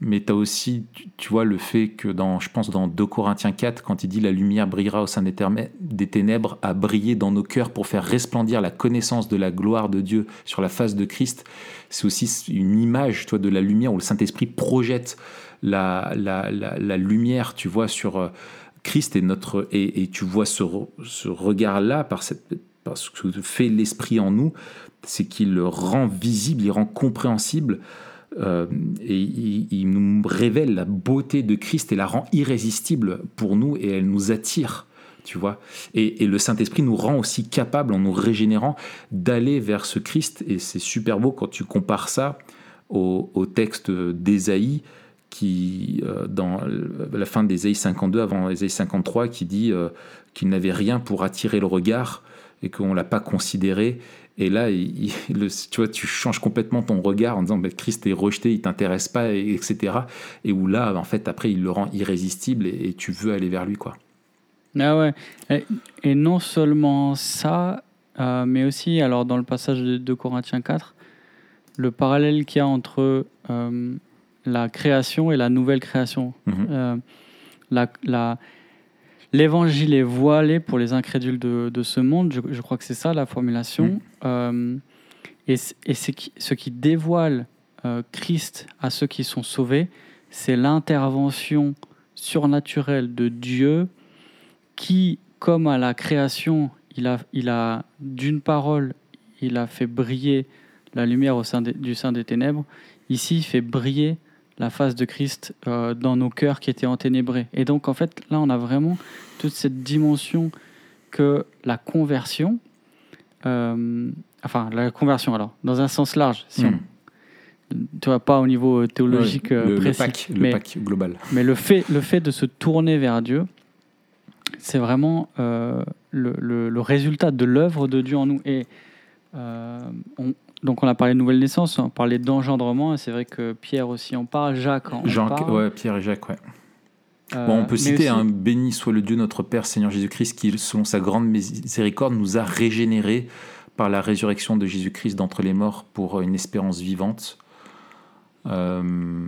mais tu as aussi, tu, vois, le fait que dans, je pense, dans 2 Corinthiens 4, quand il dit la lumière brillera au sein des, des ténèbres, a brillé dans nos cœurs pour faire resplendir la connaissance de la gloire de Dieu sur la face de Christ, c'est aussi une image, toi, de la lumière où le Saint-Esprit projette la, lumière, tu vois, sur euh, Christ et, notre, et, tu vois ce, regard-là par, cette, par ce que fait l'Esprit en nous, c'est qu'il le rend visible, il rend compréhensible. Euh, et il, nous révèle la beauté de Christ et la rend irrésistible pour nous et elle nous attire, tu vois. Et, le Saint-Esprit nous rend aussi capable, en nous régénérant, d'aller vers ce Christ. Et c'est super beau quand tu compares ça au, au texte d'Ésaïe qui, euh, dans la fin d'Ésaïe 52, avant Ésaïe 53, qui dit euh, qu'il n'avait rien pour attirer le regard et qu'on ne l'a pas considéré. Et là, tu vois, tu changes complètement ton regard en disant bah, Christ est rejeté, il t'intéresse pas, etc. Et où là, en fait, après, il le rend irrésistible et, tu veux aller vers lui, quoi. Ah ouais. Et, non seulement ça, euh, mais aussi, alors dans le passage de, 2 Corinthiens 4, le parallèle qu'il y a entre la création et la nouvelle création. Mhm. Euh, la, L'évangile est voilé pour les incrédules de, de ce monde, je, crois que c'est ça la formulation. Mhm. Euh, et et qui, ce qui dévoile euh, Christ à ceux qui sont sauvés, c'est l'intervention surnaturelle de Dieu qui, comme à la création, il a, il a d'une parole, il a fait briller la lumière au sein du sein des ténèbres. Ici, il fait briller la face de Christ euh, dans nos cœurs qui étaient enténébrés. Et donc, en fait, là, on a vraiment toute cette dimension que la conversion, euh, enfin, la conversion, alors, dans un sens large, si hmm. tu vois, pas au niveau théologique le, précis, le pack, global. Mais le fait, le fait de se tourner vers Dieu, c'est vraiment euh, le, le, résultat de l'œuvre de Dieu en nous. Et on, donc on a parlé de nouvelle naissance, on a parlé d'engendrement, et c'est vrai que Pierre aussi en parle, Jacques en, Jean, parle. Ouais, Pierre et Jacques, ouais. Euh, bon, on peut citer un béni soit le Dieu notre Père Seigneur Jésus-Christ qui, selon sa grande miséricorde, nous a régénérés par la résurrection de Jésus-Christ d'entre les morts pour une espérance vivante. Euh...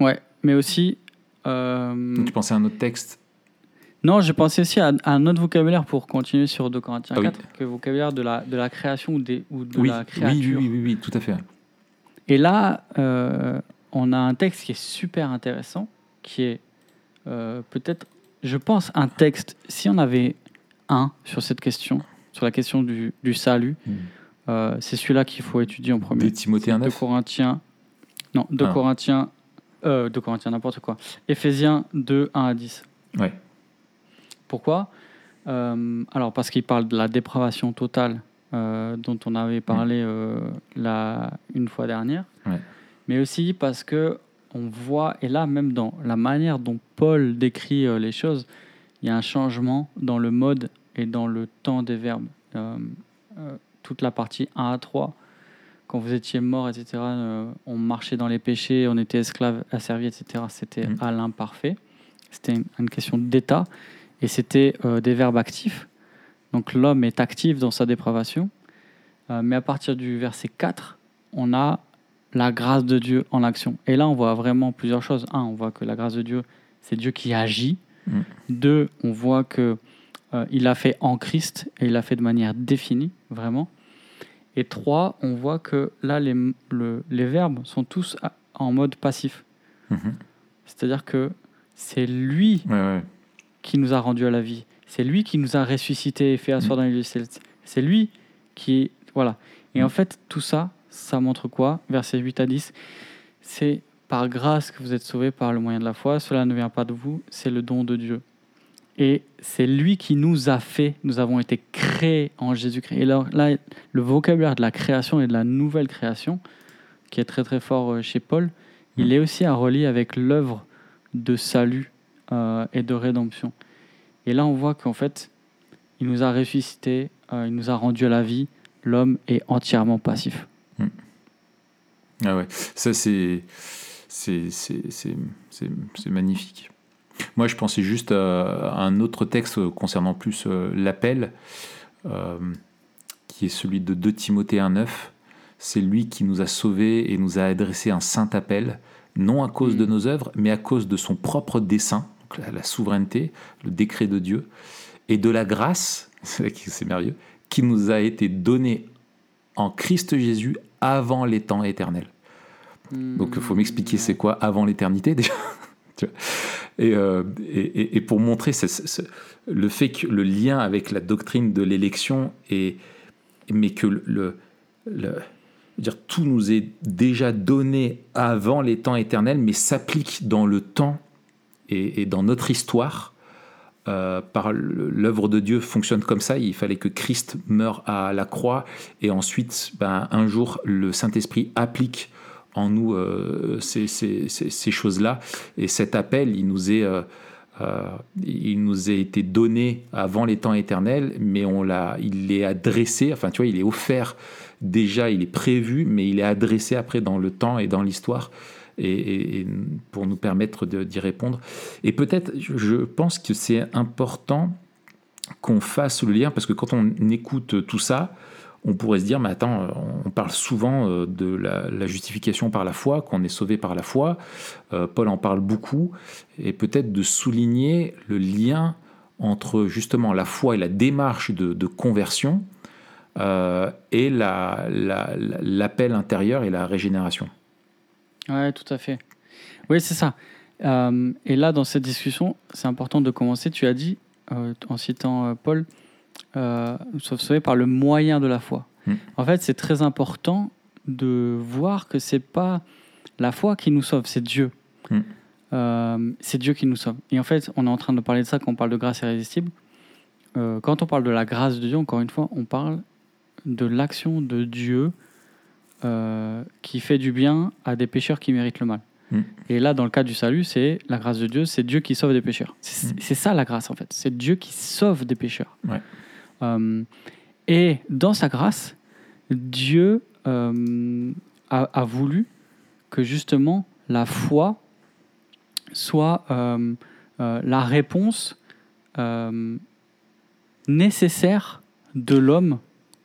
Ouais, mais aussi. Euh... Tu pensais à un autre texte? Non, je pensais aussi à, un autre vocabulaire pour continuer sur 2 Corinthiens 4, ah que le vocabulaire de la, de la création ou, des, ou de la créature. Oui, oui, oui, tout à fait. Et là, euh, on a un texte qui est super intéressant, qui est euh, peut-être, je pense, un texte, si on avait un sur cette question, sur la question du, du salut, hmm. euh, c'est celui-là qu'il faut étudier en premier. De Timothée 1 2 Corinthiens, non, 2 ah. Corinthiens, 2 Corinthiens, n'importe quoi. Éphésiens 2, 1 à 10. Ouais. Pourquoi euh, Alors parce qu'il parle de la dépravation totale euh, dont on avait parlé euh, la, une fois dernière, mais aussi parce que on voit, et là même dans la manière dont Paul décrit les choses, il y a un changement dans le mode et dans le temps des verbes. toute la partie 1 à 3, quand vous étiez mort, etc., on marchait dans les péchés, on était esclave, asservi, etc., c'était mm. à l'imparfait. C'était une question d'état et c'était euh, des verbes actifs. Donc l'homme est actif dans sa dépravation. Euh, mais à partir du verset 4, on a la grâce de Dieu en action. Et là, on voit vraiment plusieurs choses. Un, on voit que la grâce de Dieu, c'est Dieu qui agit. Mm. Deux, on voit que euh, il a fait en Christ et il l'a fait de manière définie, vraiment. Et trois, on voit que là, les, les verbes sont tous en mode passif. Mm-hmm. C'est-à-dire que c'est lui qui nous a rendu à la vie. C'est lui qui nous a ressuscité et fait asseoir dans les lieux C'est lui qui. Voilà. Et en mm. fait, tout ça, ça montre quoi? Versets 8 à 10. C'est par grâce que vous êtes sauvés par le moyen de la foi. Cela ne vient pas de vous, c'est le don de Dieu. Et c'est lui qui nous a fait, nous avons été créés en Jésus-Christ. Et là, là, le vocabulaire de la création et de la nouvelle création, qui est très très fort euh, chez Paul, il mm. est aussi à relier avec l'œuvre de salut euh, et de rédemption. Et là, on voit qu'en fait, il nous a ressuscité, euh, il nous a rendu à la vie. L'homme est entièrement passif. Hmm. Ah ouais, ça c'est c'est magnifique. Moi, je pensais juste à, un autre texte concernant plus euh, l'appel, qui est celui de 2 Timothée 1,9. C'est lui qui nous a sauvés et nous a adressé un saint appel, non à cause de hmm. nos œuvres, mais à cause de son propre dessein la, souveraineté, le décret de Dieu, et de la grâce, c'est merveilleux, qui nous a été donnée en Christ Jésus avant les temps éternels. Donc il faut m'expliquer c'est quoi avant l'éternité déjà. Euh, et, et, pour montrer le fait que le lien avec la doctrine de l'élection, est, mais que le, le, dire, tout nous est déjà donné avant les temps éternels, mais s'applique dans le temps et, dans notre histoire, euh, par l'œuvre de Dieu fonctionne comme ça. Il fallait que Christ meure à la croix et ensuite, ben, un jour, le Saint-Esprit applique en nous ces, ces, choses-là. Et cet appel, il nous est... il nous a été donné avant les temps éternels, mais on l'a, il est adressé, enfin tu vois, il est offert déjà, il est prévu, mais il est adressé après dans le temps et dans l'histoire et, pour nous permettre d'y répondre. Et peut-être, je pense que c'est important qu'on fasse le lien, parce que quand on écoute tout ça, on pourrait se dire, mais attends, on parle souvent euh, de la, justification par la foi, qu'on est sauvé par la foi. Euh, Paul en parle beaucoup, et peut-être de souligner le lien entre justement la foi et la démarche de, conversion euh, et l'appel intérieur et la régénération. Oui, tout à fait. Oui, c'est ça. Euh, et là, dans cette discussion, c'est important de commencer. Tu as dit, euh, en citant euh, Paul, nous sommes sauvés par le moyen de la foi. Hmm. En fait, c'est très important de voir que c'est pas la foi qui nous sauve, c'est Dieu. Hmm. c'est Dieu qui nous sauve. Et en fait, on est en train de parler de ça quand on parle de grâce irrésistible. quand on parle de la grâce de Dieu, encore une fois, on parle de l'action de Dieu euh, qui fait du bien à des pécheurs qui méritent le mal. Mm. Et là, dans le cas du salut, c'est la grâce de Dieu, c'est Dieu qui sauve des pécheurs. C'est mm. ça la grâce, en fait. C'est Dieu qui sauve des pécheurs. Euh, et dans sa grâce, Dieu euh, a, voulu que justement la foi soit la réponse nécessaire de l'homme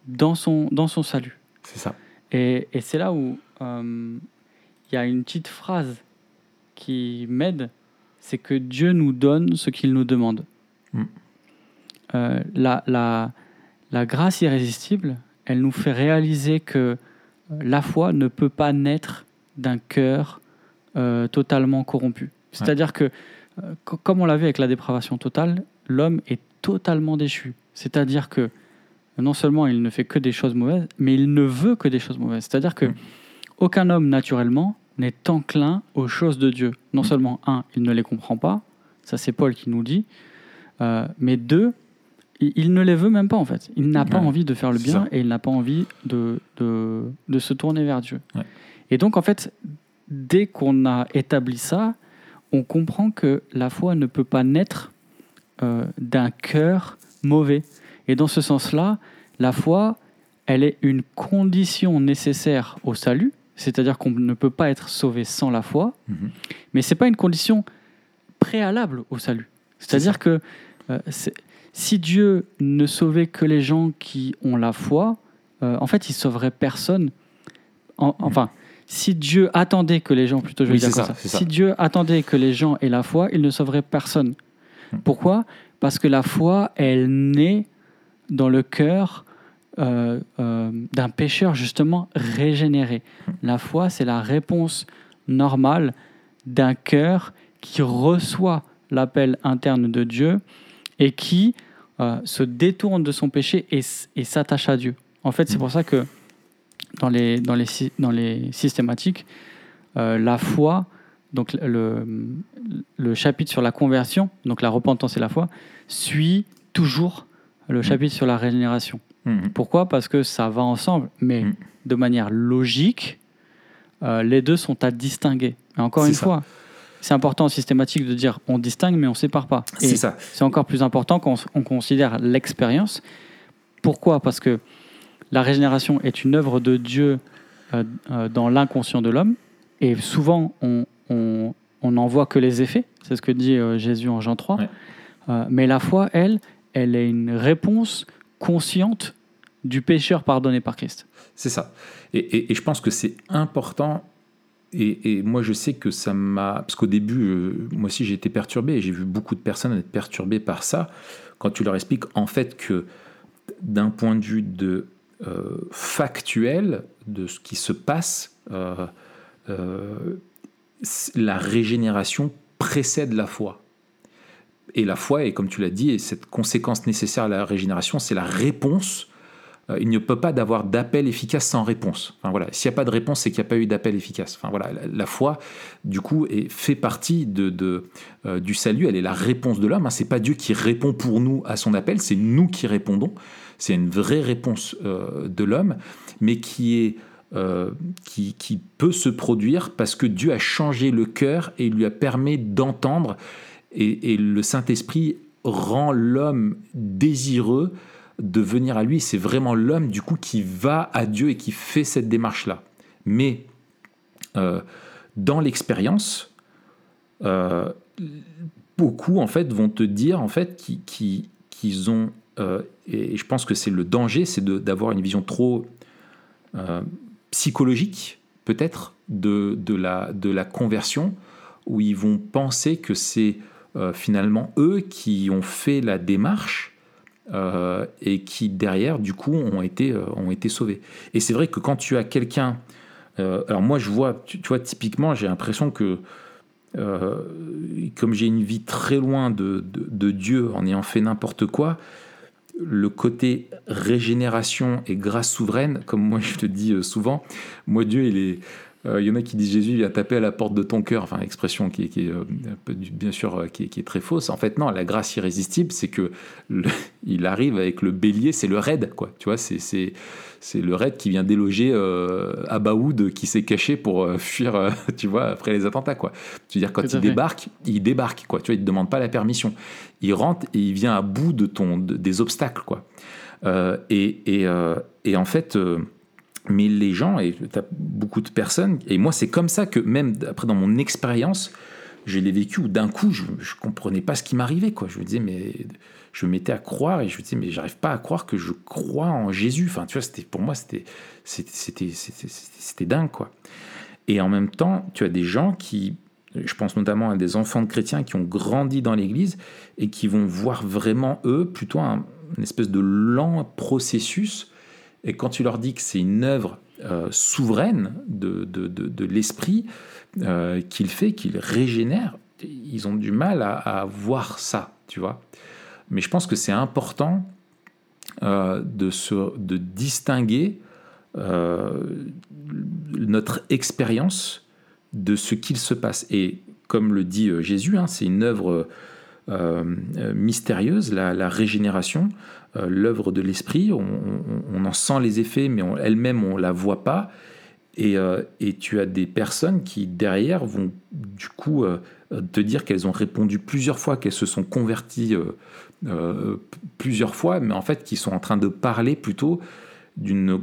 dans son, dans son salut. C'est ça. Et, et c'est là où euh, il y a une petite phrase qui m'aide, c'est que Dieu nous donne ce qu'il nous demande. Mm. Euh, la, la, la, grâce irrésistible, elle nous fait réaliser que la foi ne peut pas naître d'un cœur euh, totalement corrompu. C'est-à-dire que, comme on l'a vu avec la dépravation totale, l'homme est totalement déchu. C'est-à-dire que non seulement il ne fait que des choses mauvaises, mais il ne veut que des choses mauvaises. C'est-à-dire que aucun homme naturellement n'est enclin aux choses de Dieu. Non mm. seulement un, il ne les comprend pas, ça c'est Paul qui nous dit, euh, mais deux, il, ne les veut même pas en fait. Il n'a pas envie de faire le bien et il n'a pas envie de, de, se tourner vers Dieu. Et donc en fait, dès qu'on a établi ça, on comprend que la foi ne peut pas naître euh, d'un cœur mauvais. Et dans ce sens-là, la foi, elle est une condition nécessaire au salut, c'est-à-dire qu'on ne peut pas être sauvé sans la foi, mhm. mais ce n'est pas une condition préalable au salut. C'est-à-dire que euh, si Dieu ne sauvait que les gens qui ont la foi, euh, en fait, il sauverait personne. Mhm. enfin, si Dieu attendait que les gens, plutôt je vais dire ça, si Dieu attendait que les gens aient la foi, il ne sauverait personne. Mhm. Pourquoi? Parce que la foi, elle naît dans le cœur euh, euh, d'un pécheur justement régénéré. La foi, c'est la réponse normale d'un cœur qui reçoit l'appel interne de Dieu et qui euh, se détourne de son péché et, s'attache à Dieu. En fait, c'est pour ça que dans les, dans les, dans les systématiques, la foi, donc le, le chapitre sur la conversion, donc la repentance et la foi, suit toujours le chapitre sur la régénération. Mhm. Pourquoi? Parce que ça va ensemble, mais de manière logique, euh, les deux sont à distinguer. Et encore une fois, c'est important en systématique de dire on distingue, mais on ne sépare pas. C'est ça. C'est encore plus important quand on, considère l'expérience. Pourquoi? Parce que la régénération est une œuvre de Dieu euh, euh, dans l'inconscient de l'homme, et souvent on n'en voit que les effets. C'est ce que dit Jésus en Jean 3. mais la foi, elle, elle est une réponse consciente du pécheur pardonné par Christ. C'est ça. Et, je pense que c'est important. Et, moi, je sais que ça m'a. Parce qu'au début, euh, moi aussi, j'ai été perturbé. Et j'ai vu beaucoup de personnes être perturbées par ça. Quand tu leur expliques, en fait, que d'un point de vue de, euh, factuel de ce qui se passe, euh, la régénération précède la foi. Et la foi, et comme tu l'as dit, et cette conséquence nécessaire à la régénération, c'est la réponse. Euh, il ne peut pas d'avoir d'appel efficace sans réponse. Enfin, voilà. S'il n'y a pas de réponse, c'est qu'il n'y a pas eu d'appel efficace. Enfin, voilà. La, foi, du coup, est, fait partie de, euh, du salut. Elle est la réponse de l'homme. Hein. Ce n'est pas Dieu qui répond pour nous à son appel, c'est nous qui répondons. C'est une vraie réponse euh, de l'homme, mais qui est qui, qui, peut se produire parce que Dieu a changé le cœur et lui a permis d'entendre. Et, le Saint-Esprit rend l'homme désireux de venir à lui. C'est vraiment l'homme, du coup, qui va à Dieu et qui fait cette démarche-là. Mais euh, dans l'expérience, euh, beaucoup, en fait, vont te dire, en fait, qu'ils ont... Euh, et je pense que c'est le danger, c'est d'avoir une vision trop psychologique, peut-être, de, de, la, de la conversion, où ils vont penser que c'est finalement eux qui ont fait la démarche euh, et qui derrière, du coup, ont été, euh, ont été sauvés. Et c'est vrai que quand tu as quelqu'un... Euh, alors moi, je vois, tu, vois, typiquement, j'ai l'impression que comme j'ai une vie très loin de, de, Dieu en ayant fait n'importe quoi, le côté régénération et grâce souveraine, comme moi je te dis souvent, moi Dieu il est, il euh, y en a qui disent Jésus vient taper à la porte de ton cœur, enfin expression qui, est euh, bien sûr euh, qui est, très fausse. En fait non, la grâce irrésistible, c'est que il arrive avec le bélier, c'est le raid quoi. Tu vois, c'est c'est le raid qui vient déloger euh, Abaoud qui s'est caché pour fuir, tu vois, après les attentats quoi. Tu veux dire quand il débarque, il débarque quoi. Tu vois, il te demande pas la permission. Il rentre et il vient à bout de ton des obstacles quoi. et, et, et en fait mais les gens, et tu as beaucoup de personnes, et moi c'est comme ça que même après dans mon expérience, je l'ai vécu où d'un coup je ne comprenais pas ce qui m'arrivait. quoi. Je me disais, mais je me mettais à croire et je me disais, mais j'arrive pas à croire que je crois en Jésus. Enfin, tu vois, c'était, pour moi c'était, c'était, c'était, dingue. quoi. Et en même temps, tu as des gens qui, je pense notamment à des enfants de chrétiens qui ont grandi dans l'Église et qui vont voir vraiment, eux, plutôt un, une espèce de lent processus et quand tu leur dis que c'est une œuvre euh, souveraine de, de, de, l'esprit euh, qu'il fait, qu'il régénère, ils ont du mal à, voir ça, tu vois. Mais je pense que c'est important euh, de, se, de distinguer notre expérience de ce qu'il se passe. Et comme le dit Jésus, hein, c'est une œuvre mystérieuse, la, régénération. Euh, l'œuvre de l'esprit. On, en sent les effets, mais elle-même, on ne la voit pas. Euh, et, tu as des personnes qui, derrière, vont du coup euh, te dire qu'elles ont répondu plusieurs fois, qu'elles se sont converties plusieurs fois, mais en fait, qui sont en train de parler plutôt d'une.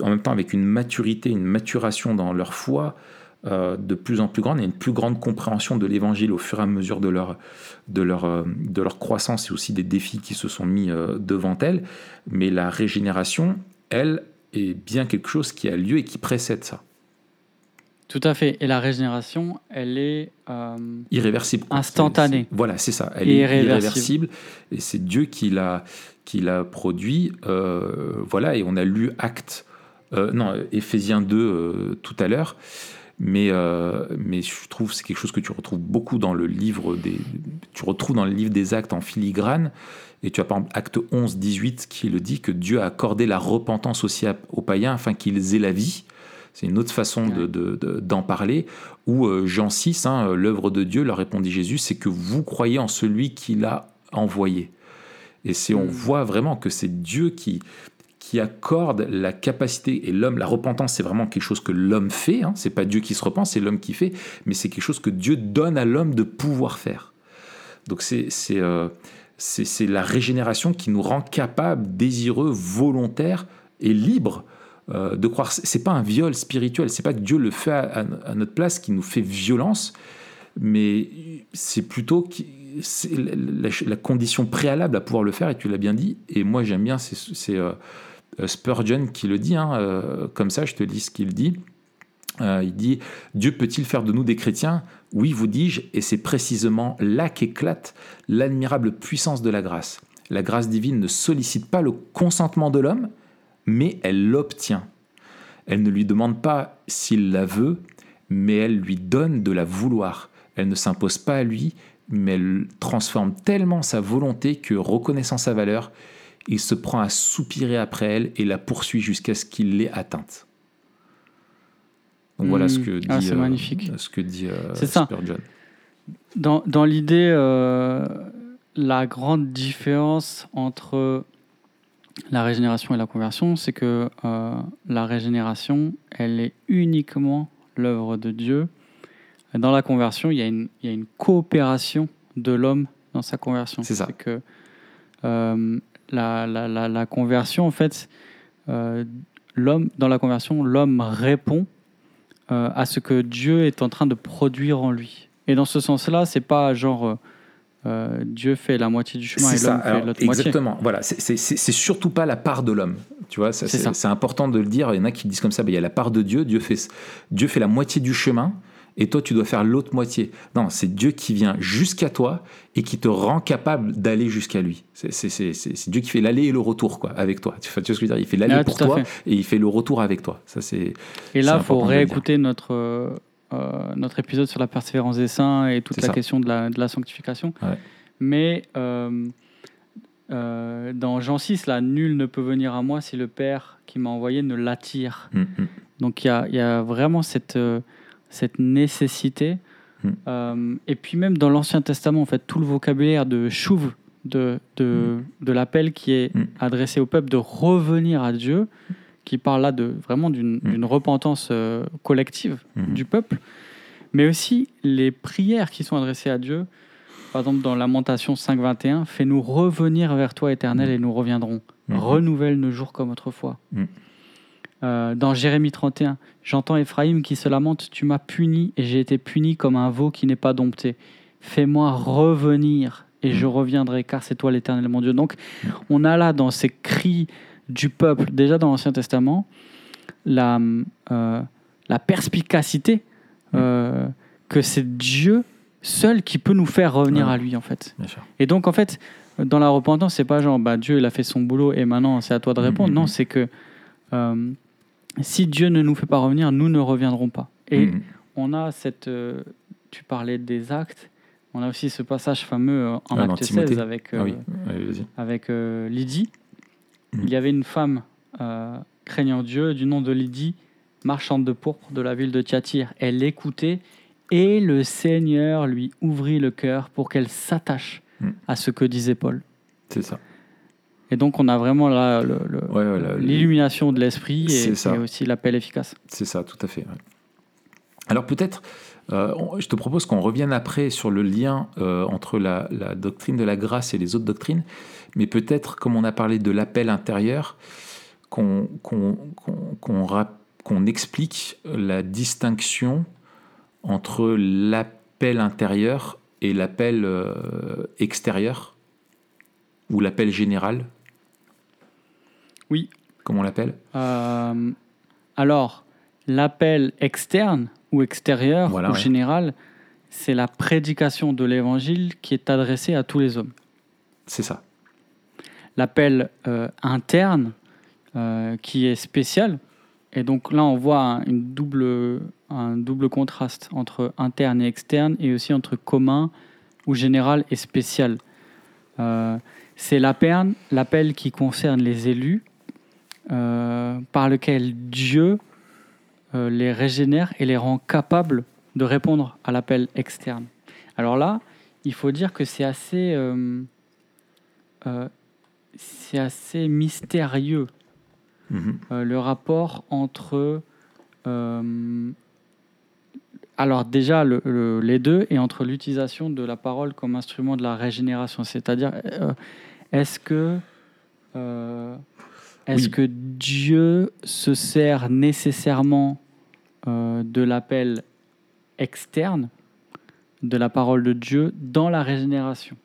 En même temps, avec une maturité, une maturation dans leur foi, euh, de plus en plus grande et une plus grande compréhension de l'évangile au fur et à mesure de leur, de leur, euh, de leur croissance et aussi des défis qui se sont mis euh, devant elles. Mais la régénération, elle, est bien quelque chose qui a lieu et qui précède ça. Tout à fait. Et la régénération, elle est irréversible. Instantanée. voilà, c'est ça. Elle est irréversible. Et c'est Dieu qui l'a, qui l'a produit. voilà, et on a lu Acte, non, Éphésiens 2 tout à l'heure. Mais, euh, mais je trouve que c'est quelque chose que tu retrouves beaucoup dans le livre des, tu retrouves dans le livre des actes en filigrane. Et tu as par exemple acte 11, 18 qui le dit que Dieu a accordé la repentance aussi aux païens afin qu'ils aient la vie. C'est une autre façon d'en de, de, parler. Ou euh, Jean 6, hein, l'œuvre de Dieu, leur répondit Jésus, c'est que vous croyez en celui qui l'a envoyé. Et c'est, on hmm. voit vraiment que c'est Dieu qui, qui accorde la capacité, et l'homme, la repentance, c'est vraiment quelque chose que l'homme fait, hein, c'est pas Dieu qui se repent, c'est l'homme qui fait, mais c'est quelque chose que Dieu donne à l'homme de pouvoir faire. Donc c'est euh, c'est la régénération qui nous rend capable, désireux, volontaires et libres euh, de croire. C'est pas un viol spirituel, c'est pas que Dieu le fait à, notre place qui nous fait violence, mais c'est plutôt la, la, condition préalable à pouvoir le faire, et tu l'as bien dit, et moi j'aime bien, c'est euh, euh, Spurgeon qui le dit, hein, euh, comme ça je te lis ce qu'il dit. Euh, il dit Dieu peut-il faire de nous des chrétiens? Oui, vous dis-je, et c'est précisément là qu'éclate l'admirable puissance de la grâce. La grâce divine ne sollicite pas le consentement de l'homme, mais elle l'obtient. Elle ne lui demande pas s'il la veut, mais elle lui donne de la vouloir. Elle ne s'impose pas à lui, mais elle transforme tellement sa volonté que, reconnaissant sa valeur, il se prend à soupirer après elle et la poursuit jusqu'à ce qu'il l'ait atteinte. Donc voilà ce que ah, dit, euh, ce que dit euh, Spurgeon. Dans, dans l'idée, euh, la grande différence entre la régénération et la conversion, c'est que euh, la régénération, elle est uniquement l'œuvre de Dieu. Dans la conversion, il y a une, il y a une coopération de l'homme dans sa conversion. C'est ça. que euh, la, la, la, la conversion, en fait, euh, l'homme, dans la conversion, l'homme répond euh, à ce que Dieu est en train de produire en lui. Et dans ce sens-là, c'est pas genre euh, Dieu fait la moitié du chemin et l'homme fait l'autre moitié. exactement. Voilà, c'est- surtout pas la part de l'homme. Tu vois, C'est important de le dire. Il y en a qui disent comme ça. ben, il y a la part de Dieu. Dieu fait Dieu fait la moitié du chemin. Et toi, tu dois faire l'autre moitié. Non, c'est Dieu qui vient jusqu'à toi et qui te rend capable d'aller jusqu'à lui. C'est Dieu qui fait l'aller et le retour quoi, avec toi. Tu vois tu vois ce que je veux dire? Il fait l'aller Ah, pour toi fait. et il fait le retour avec toi. Ça, c'est Et là, il faut réécouter notre, euh, euh, notre épisode sur la persévérance des saints et toute la ça. question de la, de la sanctification. Ouais. Mais euh, euh, dans Jean 6, là, nul ne peut venir à moi si le Père qui m'a envoyé ne l'attire. Hum, hum. Donc il y a, il y a vraiment cette, cette nécessité. Mm. Euh, et puis même dans l'Ancien Testament, en fait, tout le vocabulaire de chouve, de, de, de l'appel qui est Mm. adressé au peuple de revenir à Dieu, qui parle là de, vraiment d'une repentance euh, collective du peuple, mais aussi les prières qui sont adressées à Dieu. Par exemple, dans Lamentation 5.21, Fais-nous revenir vers toi, éternel, et nous reviendrons. Renouvelle nos jours comme autrefois. Mm. Euh, dans Jérémie 31, j'entends Éphraïm qui se lamente Tu m'as puni et j'ai été puni comme un veau qui n'est pas dompté. Fais-moi revenir et je reviendrai, car c'est toi l'éternel mon Dieu. Donc, on a là dans ces cris du peuple, déjà dans l'Ancien Testament, la, euh, la perspicacité euh, que c'est Dieu seul qui peut nous faire revenir Ouais. à lui, en fait. Et donc, en fait, dans la repentance, c'est pas genre, bah, Dieu, il a fait son boulot et maintenant, c'est à toi de répondre. Mhm. Non, c'est que euh, si Dieu ne nous fait pas revenir, nous ne reviendrons pas. Et Hum, on a cette. euh, tu parlais des actes. On a aussi ce passage fameux euh, en Ah, acte Timothée. 16 avec, Ah oui, euh, Allez, avec Lydie. Mhm. Il y avait une femme craignant Dieu du nom de Lydie, marchande de pourpre de la ville de Thyatire. Elle écoutait et le Seigneur lui ouvrit le cœur pour qu'elle s'attache Mhm. à ce que disait Paul. C'est ça. Et donc on a vraiment là le- le- Ouais, ouais, la- l'illumination de l'esprit et, aussi l'appel efficace. C'est ça, tout à fait. ouais. Alors peut-être, euh, je te propose qu'on revienne après sur le lien euh, entre la, la doctrine de la grâce et les autres doctrines, mais peut-être, comme on a parlé de l'appel intérieur, qu'on explique la distinction entre l'appel intérieur et l'appel euh, extérieur, ou l'appel général. Oui. Comment on l'appelle? Euh, alors, l'appel externe ou extérieur Voilà, ou ouais. général, c'est la prédication de l'évangile qui est adressée à tous les hommes. C'est ça. L'appel euh, interne euh, qui est spécial, et donc là on voit un, une double, un double contraste entre interne et externe, et aussi entre commun ou général et spécial. Euh, c'est l'appel, qui concerne les élus, par lequel Dieu euh, les régénère et les rend capables de répondre à l'appel externe. Alors là, il faut dire que c'est assez, euh, euh, c'est assez mystérieux Mhm. euh, le rapport entre euh, alors déjà le- le- les deux et entre l'utilisation de la parole comme instrument de la régénération c'est-à-dire euh, est-ce que euh, est-ce Oui. que Dieu se sert nécessairement euh, de l'appel externe de la parole de Dieu dans la régénération?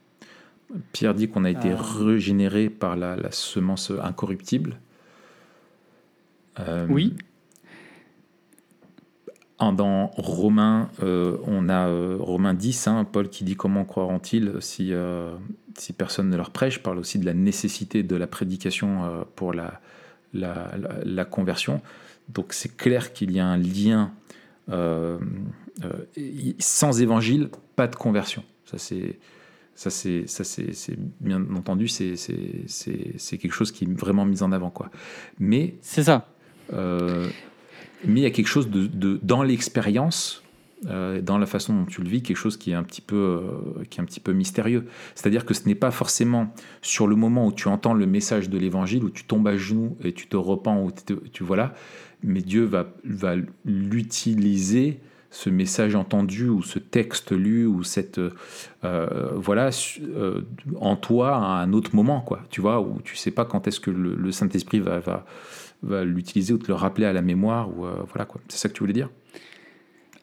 Pierre dit qu'on a été Euh. régénéré par la, la semence incorruptible. Euh, Oui. en- Dans Romains, euh, on a euh, Romains 10, hein, Paul qui dit comment croiront-ils si, euh, si personne ne leur prêche, parle aussi de la nécessité de la prédication euh, pour la, la, la- la conversion. Donc c'est clair qu'il y a un lien. euh, euh, sans évangile, pas de conversion. Ça c'est ça, c'est, ça c'est, bien entendu, c'est, c'est, c'est, c'est quelque chose qui est vraiment mis en avant. Quoi. Mais c'est ça euh, mais il y a quelque chose de, de- dans l'expérience euh, dans la façon dont tu le vis quelque chose qui est un petit peu, euh, qui est un petit peu mystérieux. C'est-à-dire que ce n'est pas forcément sur le moment où tu entends le message de l'évangile, où tu tombes à genoux et tu te repens, ou tu, voilà, mais Dieu va, l'utiliser ce message entendu ou ce texte lu ou cette euh, voilà en toi à un autre moment quoi. Tu vois où tu sais pas quand est-ce que le, Saint Esprit va l'utiliser ou te le rappeler à la mémoire ou voilà quoi. C'est ça que tu voulais dire?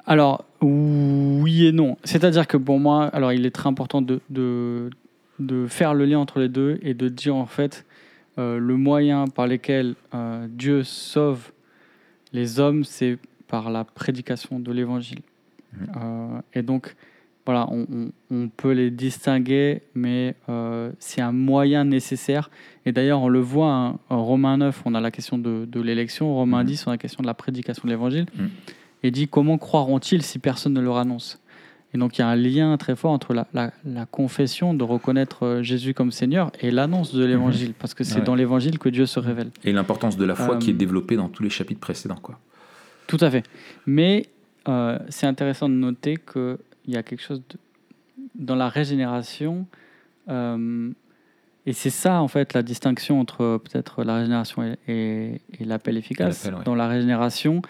Alors, oui et non. C'est-à-dire que pour moi, alors il est très important de, de, de, faire le lien entre les deux et de dire en fait euh, le moyen par lequel euh, Dieu sauve les hommes, c'est par la prédication de l'évangile. Mmh. Euh, et donc, voilà, on, on, peut les distinguer, mais c'est un moyen nécessaire. Et d'ailleurs, on le voit, hein, en Romains 9, on a la question de, de l'élection, Romains 10, mmh. on a la question de la prédication de l'évangile. Mmh et dit comment croiront-ils si personne ne leur annonce? Et donc il y a un lien très fort entre la, la, confession de reconnaître euh, Jésus comme Seigneur et l'annonce de l'évangile, mhm. parce que c'est dans l'évangile que Dieu se révèle. Et l'importance de la foi qui est euh, développée dans tous les chapitres précédents. Quoi. Tout à fait. Mais euh, c'est intéressant de noter qu'il y a quelque chose de, dans la régénération. et c'est ça, en fait, la distinction entre peut-être la régénération et, et, l'appel efficace. Dans la régénération,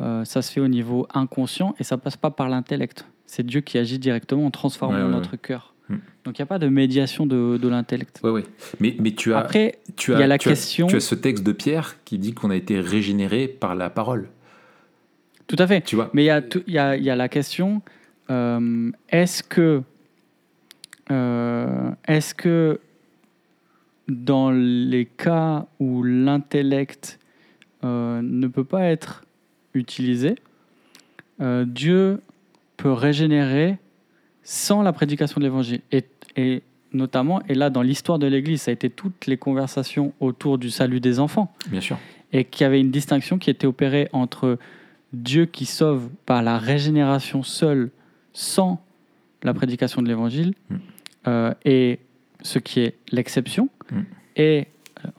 euh, ça se fait au niveau inconscient et ça passe pas par l'intellect. C'est Dieu qui agit directement en transformant notre cœur. Hmm. Donc il n'y a pas de médiation de, de l'intellect. Oui, oui. Mais, mais tu as. Après, tu as, y a la question. tu as ce texte de Pierre qui dit qu'on a été régénéré par la parole. Tout à fait. Tu vois. Mais il y y a, y a la question euh, est-ce que. Euh, est-ce que dans les cas où l'intellect ne peut pas être utilisé, euh, Dieu peut régénérer sans la prédication de l'évangile. Et, et, notamment, et là dans l'histoire de l'Église, ça a été toutes les conversations autour du salut des enfants. Bien sûr. Et qu'il y avait une distinction qui était opérée entre Dieu qui sauve par la régénération seule, sans la prédication de l'évangile, mm. euh, et ce qui est l'exception, mm. et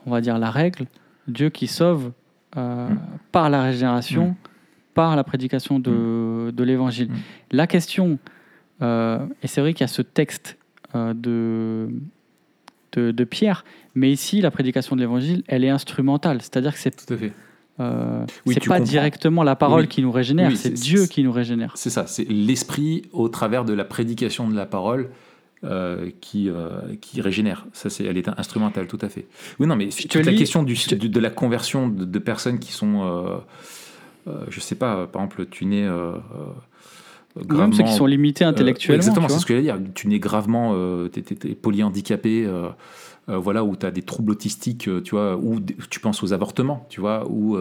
on va dire la règle, Dieu qui sauve euh, mm. par la régénération. Par la prédication de, mm. de l'évangile. La question, euh, et c'est vrai qu'il y a ce texte euh, de, de, de, Pierre, mais ici, la prédication de l'évangile, elle est instrumentale, c'est-à-dire que c'est. Tout à fait. c'est pas directement la parole qui nous régénère, c'est Dieu qui nous régénère. C'est ça, c'est l'esprit au travers de la prédication de la parole euh, qui, euh, qui régénère. Ça, c'est, elle est instrumentale, tout à fait. Oui, non, mais toute la question du, de, la conversion de, personnes qui sont, euh, je sais pas, par exemple, tu nais. Gravement, même ceux qui sont limités intellectuellement. exactement, c'est ce que je dire. Tu nais gravement, tu es, polyhandicapé, voilà, ou tu as des troubles autistiques, tu vois, ou tu penses aux avortements, tu vois, ou,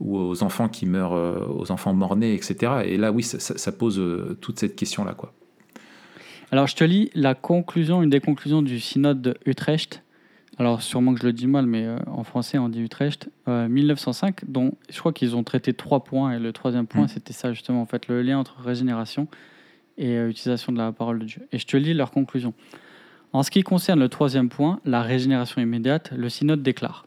ou aux enfants qui meurent, aux enfants morts-nés, etc. Et là, oui, ça, ça pose toute cette question-là, quoi. Alors, je te lis la conclusion, une des conclusions du synode de Utrecht. Alors, sûrement que je le dis mal, mais euh, en français, on dit Utrecht, 1905, euh, dont je crois qu'ils ont traité trois points. Et le troisième point, mm. c'était ça, justement, en fait, le lien entre régénération et euh, utilisation de la parole de Dieu. Et je te lis leur conclusion. En ce qui concerne le troisième point, la régénération immédiate, le synode déclare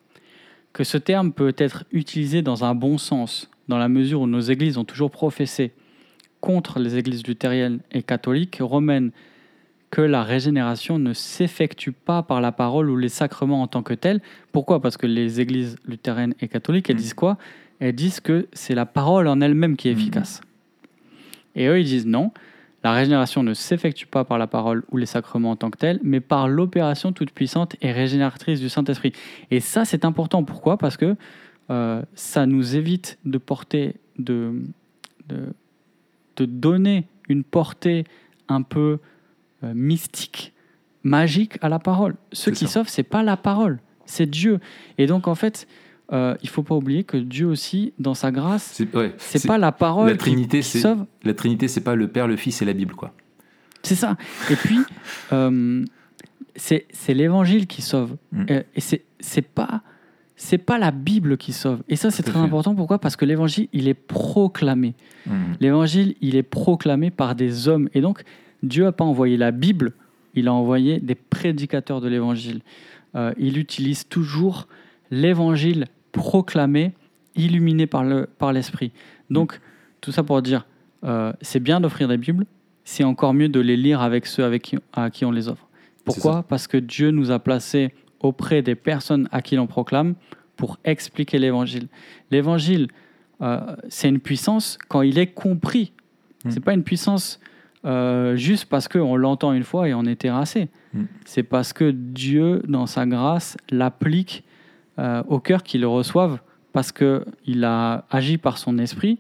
que ce terme peut être utilisé dans un bon sens, dans la mesure où nos églises ont toujours professé contre les églises luthériennes et catholiques, romaines que la régénération ne s'effectue pas par la parole ou les sacrements en tant que tels. Pourquoi? Parce que les églises luthériennes et catholiques, elles mm. disent quoi? Elles disent que c'est la parole en elle-même qui est mm. efficace. Et eux, ils disent non, la régénération ne s'effectue pas par la parole ou les sacrements en tant que tels, mais par l'opération toute puissante et régénératrice du Saint-Esprit. Et ça, c'est important. Pourquoi? Parce que euh, ça nous évite de porter, de, de, de donner une portée un peu euh, mystique, magique à la parole. Ce qui sauve, c'est pas la parole, c'est Dieu. Et donc en fait, euh, il faut pas oublier que Dieu aussi, dans sa grâce, c'est ouais, pas la parole la Trinité, qui, sauve. La Trinité, c'est pas le Père, le Fils et la Bible, quoi. C'est ça. Et puis, euh, c'est l'Évangile qui sauve. Mm. Et c'est pas c'est pas la Bible qui sauve. Et ça, c'est très important. Pourquoi? Parce que l'évangile, il est proclamé. Mm. L'évangile, il est proclamé par des hommes. Et donc, Dieu n'a pas envoyé la Bible, il a envoyé des prédicateurs de l'évangile. Euh, il utilise toujours l'évangile proclamé, illuminé par l'esprit. Par Donc, tout ça pour dire, euh, c'est bien d'offrir des Bibles, c'est encore mieux de les lire avec ceux avec qui, à qui on les offre. Pourquoi? Parce que Dieu nous a placés auprès des personnes à qui l'on proclame pour expliquer l'évangile. L'évangile, euh, c'est une puissance quand il est compris. Mm. C'est pas une puissance euh, juste parce qu'on l'entend une fois et on est terrassé. Mm. C'est parce que Dieu, dans sa grâce, l'applique euh, au cœur qui le reçoivent, parce qu'il a agi par son esprit,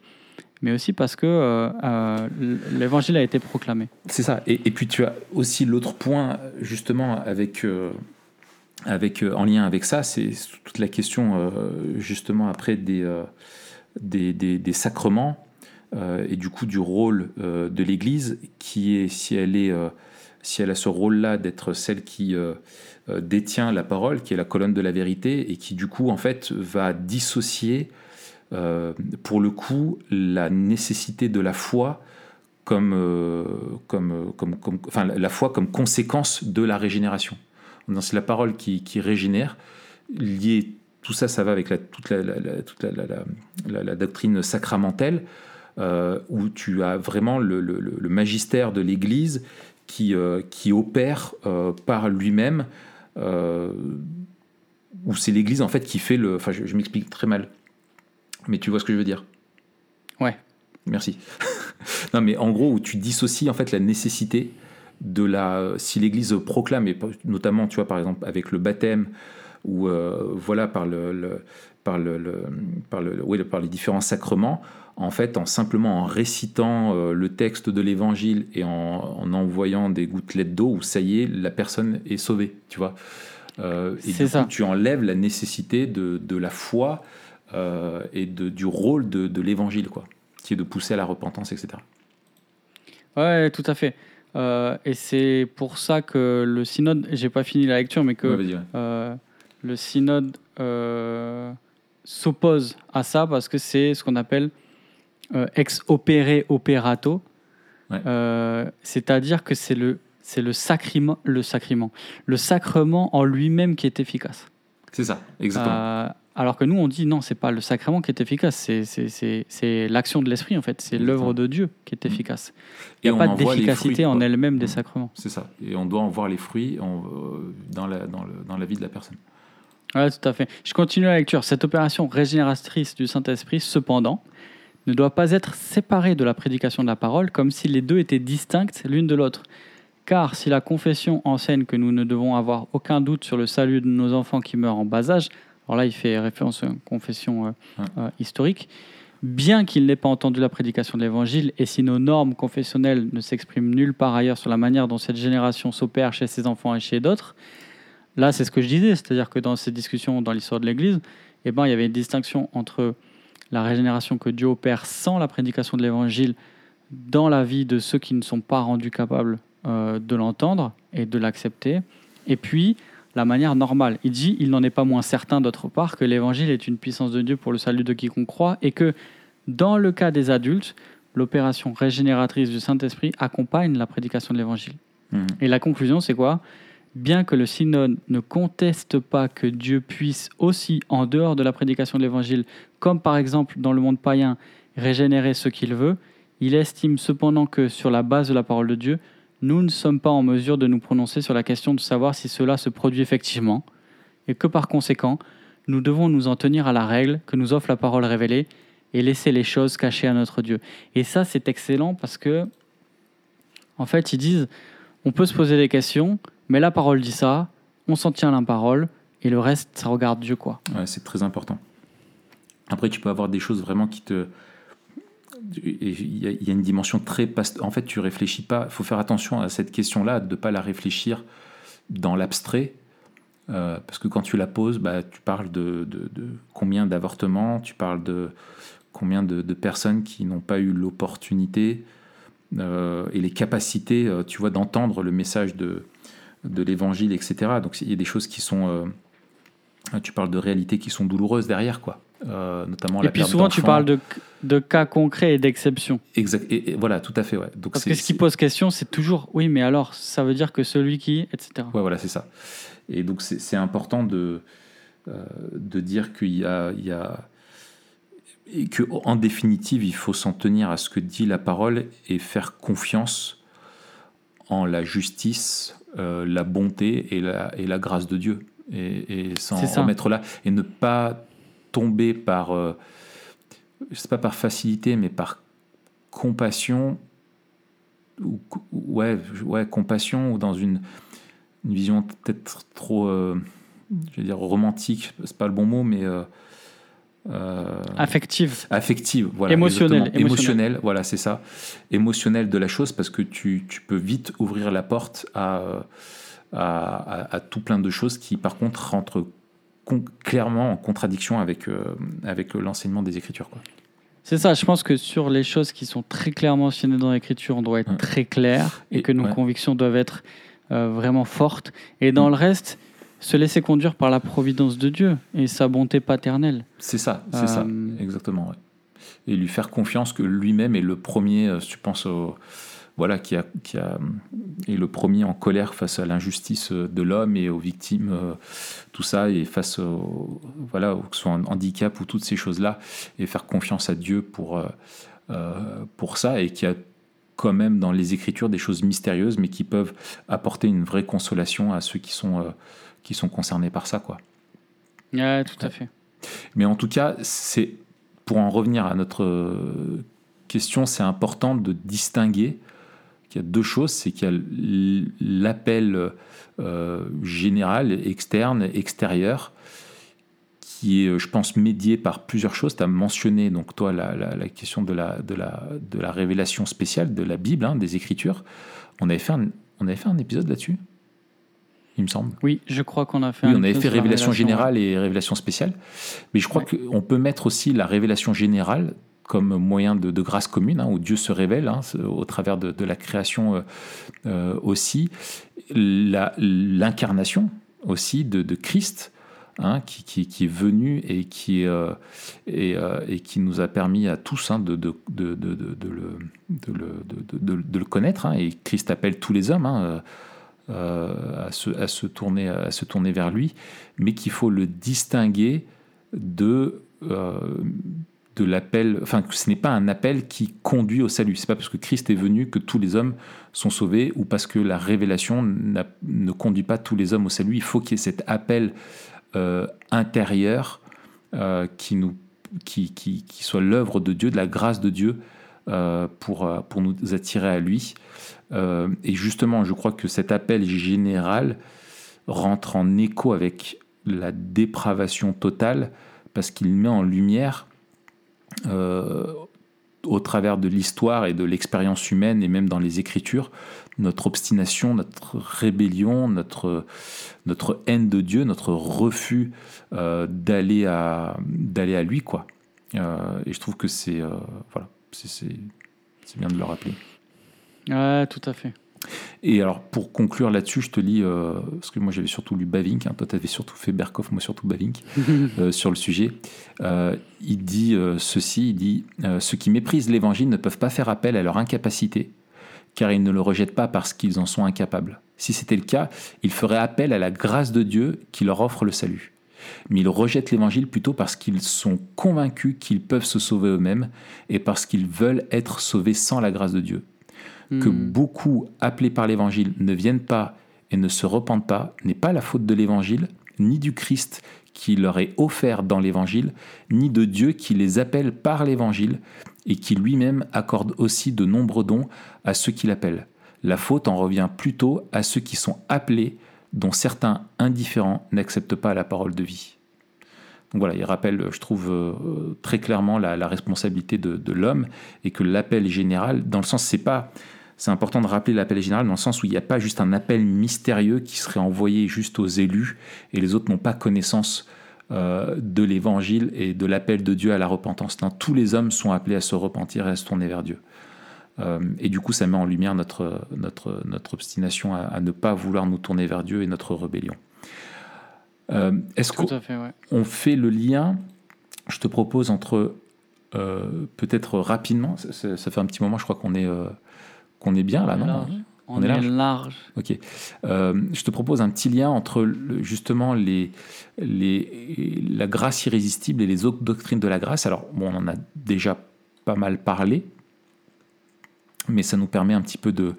mais aussi parce que euh, euh, l'évangile a été proclamé. C'est ça. Et, et puis tu as aussi l'autre point, justement, avec, avec, en lien avec ça, c'est toute la question, justement, après des, des, des- des sacrements et du coup du rôle euh, de l'Église, qui est, si elle, est, euh, si elle a ce rôle-là d'être celle qui euh, euh, détient la parole, qui est la colonne de la vérité, et qui du coup, en fait, va dissocier, euh, pour le coup, la nécessité de la foi comme, euh, comme, euh, comme, enfin, la- foi comme conséquence de la régénération. C'est la parole qui, qui régénère. Lié, tout ça, ça va avec toute, la, toute la doctrine sacramentelle, euh, où tu as vraiment le, le- le- le magistère de l'Église qui, euh, qui opère euh, par lui-même, où c'est l'Église en fait qui fait le. Enfin, je, je m'explique très mal, mais tu vois ce que je veux dire? Ouais. Merci. non, mais en gros, où tu dissocies en fait la nécessité de la. Si l'Église proclame, et notamment, tu vois, par exemple, avec le baptême, ou voilà, par le, le- par le, le- par le, oui, par les différents sacrements, en fait, en simplement en récitant euh, le texte de l'Évangile et en, en envoyant des gouttelettes d'eau, où ça y est, la personne est sauvée, tu vois. Euh, et du ça. coup, tu enlèves la nécessité de, de la foi euh, et de, du rôle de, de l'Évangile, quoi, qui est de pousser à la repentance, etc. Ouais, tout à fait. Et c'est pour ça que le synode, j'ai pas fini la lecture, mais que Ouais, vas-y, ouais. le synode s'oppose à ça parce que c'est ce qu'on appelle euh, ex opere operato. Ouais. Euh, C'est-à-dire que c'est le, c'est le sacrement, le sacrement, le sacrement en lui-même qui est efficace. C'est ça, exactement. Euh, alors que nous, on dit non, c'est pas le sacrement qui est efficace, c'est- c'est- c'est c'est l'action de l'esprit en fait, c'est l'œuvre de Dieu qui est efficace. Il n'y a pas d'efficacité en elle-même des Mm. sacrements. C'est ça. Et on doit en voir les fruits en- dans, la, dans, le- dans la vie de la personne. Ouais, tout à fait. Je continue la lecture. Cette opération régénératrice du Saint-Esprit, cependant, ne doit pas être séparée de la prédication de la parole, comme si les deux étaient distinctes l'une de l'autre. Car si la confession enseigne que nous ne devons avoir aucun doute sur le salut de nos enfants qui meurent en bas âge, alors là il fait référence à une confession euh, Ouais. euh, historique, bien qu'il n'ait pas entendu la prédication de l'Évangile, et si nos normes confessionnelles ne s'expriment nulle part ailleurs sur la manière dont cette génération s'opère chez ses enfants et chez d'autres, là c'est ce que je disais, c'est-à-dire que dans ces discussions dans l'histoire de l'Église, eh ben, il y avait une distinction entre la régénération que Dieu opère sans la prédication de l'Évangile dans la vie de ceux qui ne sont pas rendus capables euh, de l'entendre et de l'accepter, et puis la manière normale. Il dit, il n'en est pas moins certain d'autre part que l'Évangile est une puissance de Dieu pour le salut de quiconque croit, et que dans le cas des adultes, l'opération régénératrice du Saint-Esprit accompagne la prédication de l'Évangile. Mhm. Et la conclusion, c'est quoi? Bien que le synode ne conteste pas que Dieu puisse aussi, en dehors de la prédication de l'Évangile, comme par exemple dans le monde païen, régénérer ce qu'il veut, il estime cependant que, sur la base de la parole de Dieu, nous ne sommes pas en mesure de nous prononcer sur la question de savoir si cela se produit effectivement, et que par conséquent, nous devons nous en tenir à la règle que nous offre la parole révélée et laisser les choses cachées à notre Dieu. Et ça, c'est excellent parce que, en fait, ils disent, on peut se poser des questions, mais la parole dit ça, on s'en tient à la parole, et le reste, ça regarde Dieu, quoi. Ouais, c'est très important. Après, tu peux avoir des choses vraiment qui te. Il y, a- une dimension très. En fait, tu réfléchis pas. Il faut faire attention à cette question-là, de ne pas la réfléchir dans l'abstrait. Euh, parce que quand tu la poses, bah, tu parles de, combien d'avortements, tu parles de combien de, de personnes qui n'ont pas eu l'opportunité euh, et les capacités, euh, tu vois, d'entendre le message de, de l'évangile, etc. Donc il y a des choses qui sont. euh, tu parles de réalités qui sont douloureuses derrière, quoi. Euh, notamment Et la puis souvent, tu parles de, de cas concrets et d'exceptions. Exact. Et, et voilà, tout à fait, ouais. Donc Parce que ce qui pose question, c'est toujours, oui, mais alors, ça veut dire que celui qui, etc. Ouais, voilà, c'est ça. Et donc, c'est c'est important de, euh, de dire qu'il y a, il y a. et que en définitive, il faut s'en tenir à ce que dit la parole et faire confiance en la justice, euh, la bonté et la, et la grâce de Dieu. Et, et s'en remettre là. Et ne pas tomber par, euh, je sais pas par facilité, mais par compassion, ou, ouais, ouais, compassion, ou dans une, une vision peut-être trop, euh, je vais dire, romantique, c'est pas le bon mot, mais euh, affective. Affective, voilà. Émotionnelle. Émotionnelle, voilà, c'est ça. Émotionnelle de la chose parce que tu, tu peux vite ouvrir la porte à, à, à, tout plein de choses qui, par contre, rentrent clairement en contradiction avec, euh, avec l'enseignement des Écritures. Quoi. C'est ça, je pense que sur les choses qui sont très clairement mentionnées dans l'Écriture, on doit être très clair et, que nos convictions doivent être euh, vraiment fortes. Et dans le reste, se laisser conduire par la providence de Dieu et sa bonté paternelle. C'est ça, c'est ça, euh, exactement. Et lui faire confiance que lui-même est le premier, euh, tu penses au, voilà, qui a, qui a, est le premier en colère face à l'injustice de l'homme et aux victimes, euh, tout ça, et face au, voilà, que ce soit un handicap ou toutes ces choses-là, et faire confiance à Dieu pour, pour ça, et qui a quand même dans les Écritures des choses mystérieuses, mais qui peuvent apporter une vraie consolation à ceux qui sont qui sont concernés par ça. Quoi. Ouais, tout à fait. Mais en tout cas, c'est pour en revenir à notre question, c'est important de distinguer qu'il y a deux choses. C'est qu'il y a l'appel euh, général, externe, extérieur, qui est, je pense, médié par plusieurs choses. Tu as mentionné, donc toi, la, la, question de la, de, la, de la révélation spéciale de la Bible, hein, des Écritures. On avait fait un, on avait fait un épisode là-dessus? Il me semble. Oui, je crois qu'on a fait. Oui, on avait fait révélation, générale et révélation spéciale. Mais je crois qu'on peut mettre aussi la révélation générale comme moyen de, grâce commune, hein, où Dieu se révèle hein, au travers de, la création euh, euh, aussi, l'incarnation aussi de, Christ. Hein, qui, qui, est venu et qui, euh, et, et, qui nous a permis à tous de, de, de, le, le, connaître. et Christ appelle tous les hommes euh, à, se, tourner, vers lui, mais qu'il faut le distinguer de, euh, de l'appel, enfin ce n'est pas un appel qui conduit au salut. C'est pas parce que Christ est venu que tous les hommes sont sauvés ou parce que la révélation ne conduit pas tous les hommes au salut. Il faut qu'il y ait cet appel euh, intérieur qui, soit l'œuvre de Dieu, de la grâce de Dieu pour nous attirer à lui. Euh, et justement, je crois que cet appel général rentre en écho avec la dépravation totale parce qu'il met en lumière, euh, au travers de l'histoire et de l'expérience humaine et même dans les Écritures, notre obstination, notre rébellion, notre, notre haine de Dieu, notre refus euh, d'aller à, à lui. Quoi. et je trouve que c'est, voilà, c'est bien de le rappeler. Ouais, tout à fait. Et alors, pour conclure là-dessus, je te lis, euh, parce que moi j'avais surtout lu Bavink, hein, toi tu avais surtout fait Berkoff, moi surtout Bavink, euh, sur le sujet. Euh, il dit ceci il dit Ceux qui méprisent l'évangile ne peuvent pas faire appel à leur incapacité, car ils ne le rejettent pas parce qu'ils en sont incapables. Si c'était le cas, ils feraient appel à la grâce de Dieu qui leur offre le salut. Mais ils rejettent l'évangile plutôt parce qu'ils sont convaincus qu'ils peuvent se sauver eux-mêmes et parce qu'ils veulent être sauvés sans la grâce de Dieu que hmm. beaucoup appelés par l'Évangile ne viennent pas et ne se repentent pas n'est pas la faute de l'Évangile, ni du Christ qui leur est offert dans l'Évangile, ni de Dieu qui les appelle par l'Évangile et qui lui-même accorde aussi de nombreux dons à ceux qui l'appellent. La faute en revient plutôt à ceux qui sont appelés, dont certains indifférents n'acceptent pas la parole de vie. Donc voilà, il rappelle, je trouve, euh, très clairement la, responsabilité de, de l'homme et que l'appel général, dans le sens, c'est pas c'est important de rappeler l'appel général dans le sens où il n'y a pas juste un appel mystérieux qui serait envoyé juste aux élus et les autres n'ont pas connaissance euh, de l'évangile et de l'appel de Dieu à la repentance. Non, tous les hommes sont appelés à se repentir et à se tourner vers Dieu. Euh, et du coup, ça met en lumière notre, notre, notre obstination à, ne pas vouloir nous tourner vers Dieu et notre rébellion. Euh, est-ce qu'on on fait le lien, je te propose, entre peut-être rapidement, ça, ça, fait un petit moment, je crois qu'on est qu'on est bien là, non On, est, large. Ok. Euh, je te propose un petit lien entre le- justement les, les, la grâce irrésistible et les autres doctrines de la grâce. Alors, bon, on en a déjà pas mal parlé, mais ça nous permet un petit peu de,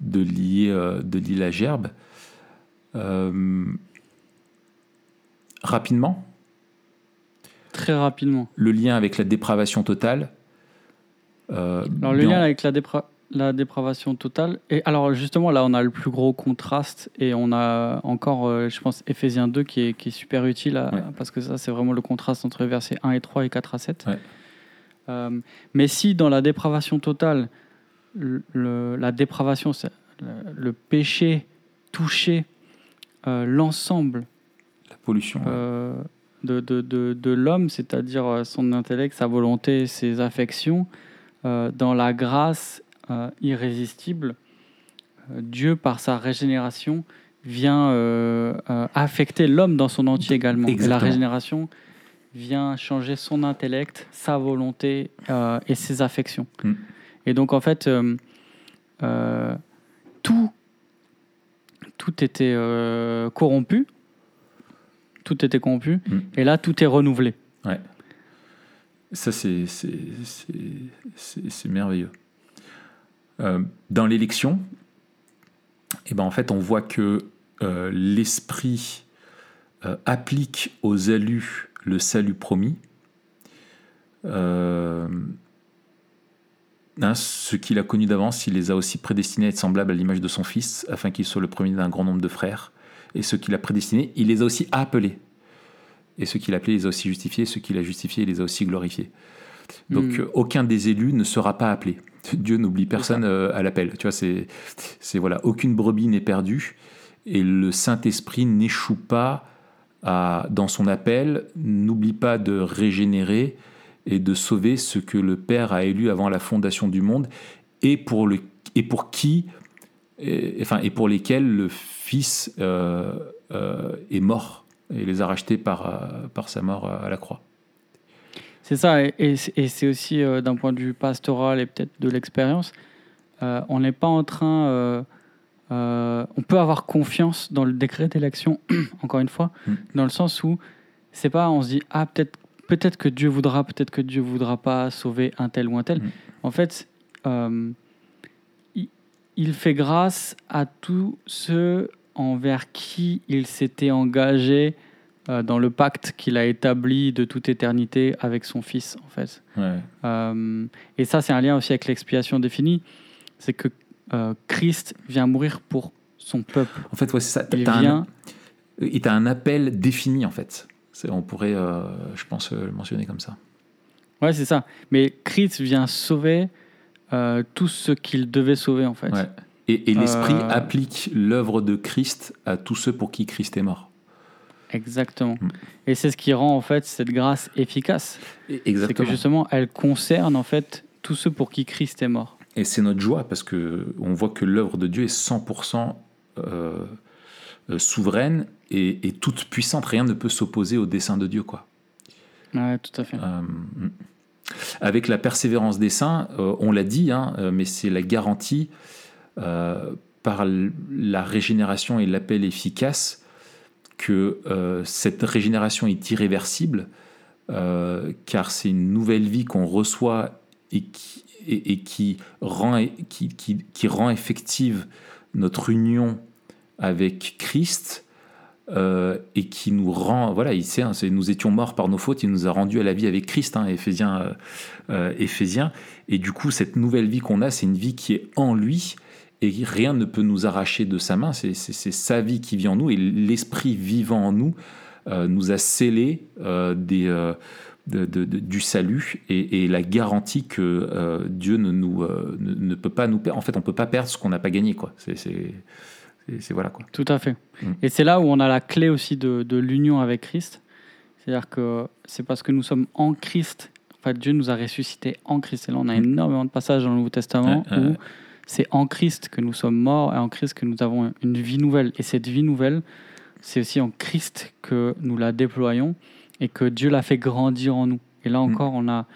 de, lier, euh, de lier la gerbe. Euh, rapidement, Très rapidement. le lien avec la dépravation totale. Euh, Alors, le lien avec la, dépra- la dépravation totale. Et alors, justement, là, on a le plus gros contraste et on a encore, euh, je pense, Ephésiens 2 qui est, qui est super utile à- Ouais. parce que ça, c'est vraiment le contraste entre versets 1 et 3 et 4 à 7. Ouais. Euh, mais si dans la dépravation totale, le- le- la dépravation, c'est le, le péché touchait euh, l'ensemble la pollution. ouais. de, de, de, de l'homme, c'est-à-dire son intellect, sa volonté, ses affections, dans la grâce euh, irrésistible, euh, Dieu, par sa régénération, vient euh, affecter l'homme dans son entier également. Et la régénération vient changer son intellect, sa volonté et ses affections. Mm. Et donc, en fait, tout, tout était corrompu. Tout était corrompu. Mm. Et là, tout est renouvelé. Ça, c'est, c'est- c'est merveilleux. Euh, dans l'élection, eh ben, en fait, on voit que euh, l'Esprit euh, applique aux élus le salut promis. Euh, hein, ce qu'il a connu d'avance, il les a aussi prédestinés à être semblables à l'image de son Fils, afin qu'il soit le premier d'un grand nombre de frères. Et ce qu'il a prédestinés, il les a aussi appelés. Et ceux qu'il a appelés, il les a aussi justifiés. Ceux qu'il a justifiés, il les a aussi glorifiés. Donc Mm. euh, aucun des élus ne sera pas appelé. Dieu n'oublie personne euh, à l'appel. Tu vois, c'est, c'est voilà, aucune brebis n'est perdue et le Saint Esprit n'échoue pas à, dans son appel, n'oublie pas de régénérer et de sauver ce que le Père a élu avant la fondation du monde et pour le et pour qui, et, enfin et pour lesquels le Fils euh, euh, est mort et les a rachetés par par sa mort à la croix. C'est ça, et, et c'est- et c'est aussi euh, d'un point de vue pastoral et peut-être de l'expérience, euh, on n'est pas en train. euh, on peut avoir confiance dans le décret d'élection, encore une fois, Mm. dans le sens où c'est pas, on se dit, ah, peut-être peut-être que Dieu voudra, peut-être que Dieu voudra pas sauver un tel ou un tel. Mm. En fait, il, il fait grâce à tous ceux envers qui il s'était engagé euh, dans le pacte qu'il a établi de toute éternité avec son Fils, en fait. Ouais. Euh, et ça, c'est un lien aussi avec l'expiation définie. C'est que euh, Christ vient mourir pour son peuple. En fait, ouais, c'est ça. Il un- vient, Il t'a un appel défini en fait. On pourrait, je pense, le mentionner comme ça. ouais, c'est ça. Mais Christ vient sauver tout ce qu'il devait sauver, en fait. Ouais. Et, et l'Esprit applique l'œuvre de Christ à tous ceux pour qui Christ est mort. Exactement. Mm. Et c'est ce qui rend en fait cette grâce efficace. C'est que Exactement. justement, elle concerne en fait tous ceux pour qui Christ est mort. Et c'est notre joie parce que on voit que l'œuvre de Dieu est 100% euh, euh, souveraine et, et toute puissante. Rien ne peut s'opposer au dessein de Dieu, quoi. Ouais, tout à fait. Euh, avec la persévérance des saints, euh, on l'a dit, hein, mais c'est la garantie par la régénération et l'appel efficace que euh, cette régénération est irréversible, euh, car c'est une nouvelle vie qu'on reçoit et qui, rend, effective notre union avec Christ euh, et qui nous rend, voilà, il sait, hein, nous étions morts par nos fautes, il nous a rendus à la vie avec Christ, hein, Éphésiens. Et du coup, cette nouvelle vie qu'on a, c'est une vie qui est en lui et rien ne peut nous arracher de sa main. C'est sa vie qui vit en nous et l'esprit vivant en nous euh, nous a scellé euh, des, euh, de- de- de- du salut et, et la garantie que Dieu ne, nous, ne, ne peut pas nous perdre. En fait, on peut pas perdre ce qu'on n'a pas gagné. quoi. C'est voilà quoi. Tout à fait. Mm. Et c'est là où on a la clé aussi de, l'union avec Christ. C'est-à-dire que c'est parce que nous sommes en Christ. En fait, Dieu nous a ressuscités en Christ. Et là, on a Mm. énormément de passages dans le Nouveau Testament où c'est en Christ que nous sommes morts et en Christ que nous avons une vie nouvelle. Et cette vie nouvelle, c'est aussi en Christ que nous la déployons et que Dieu l'a fait grandir en nous. Et là encore, on a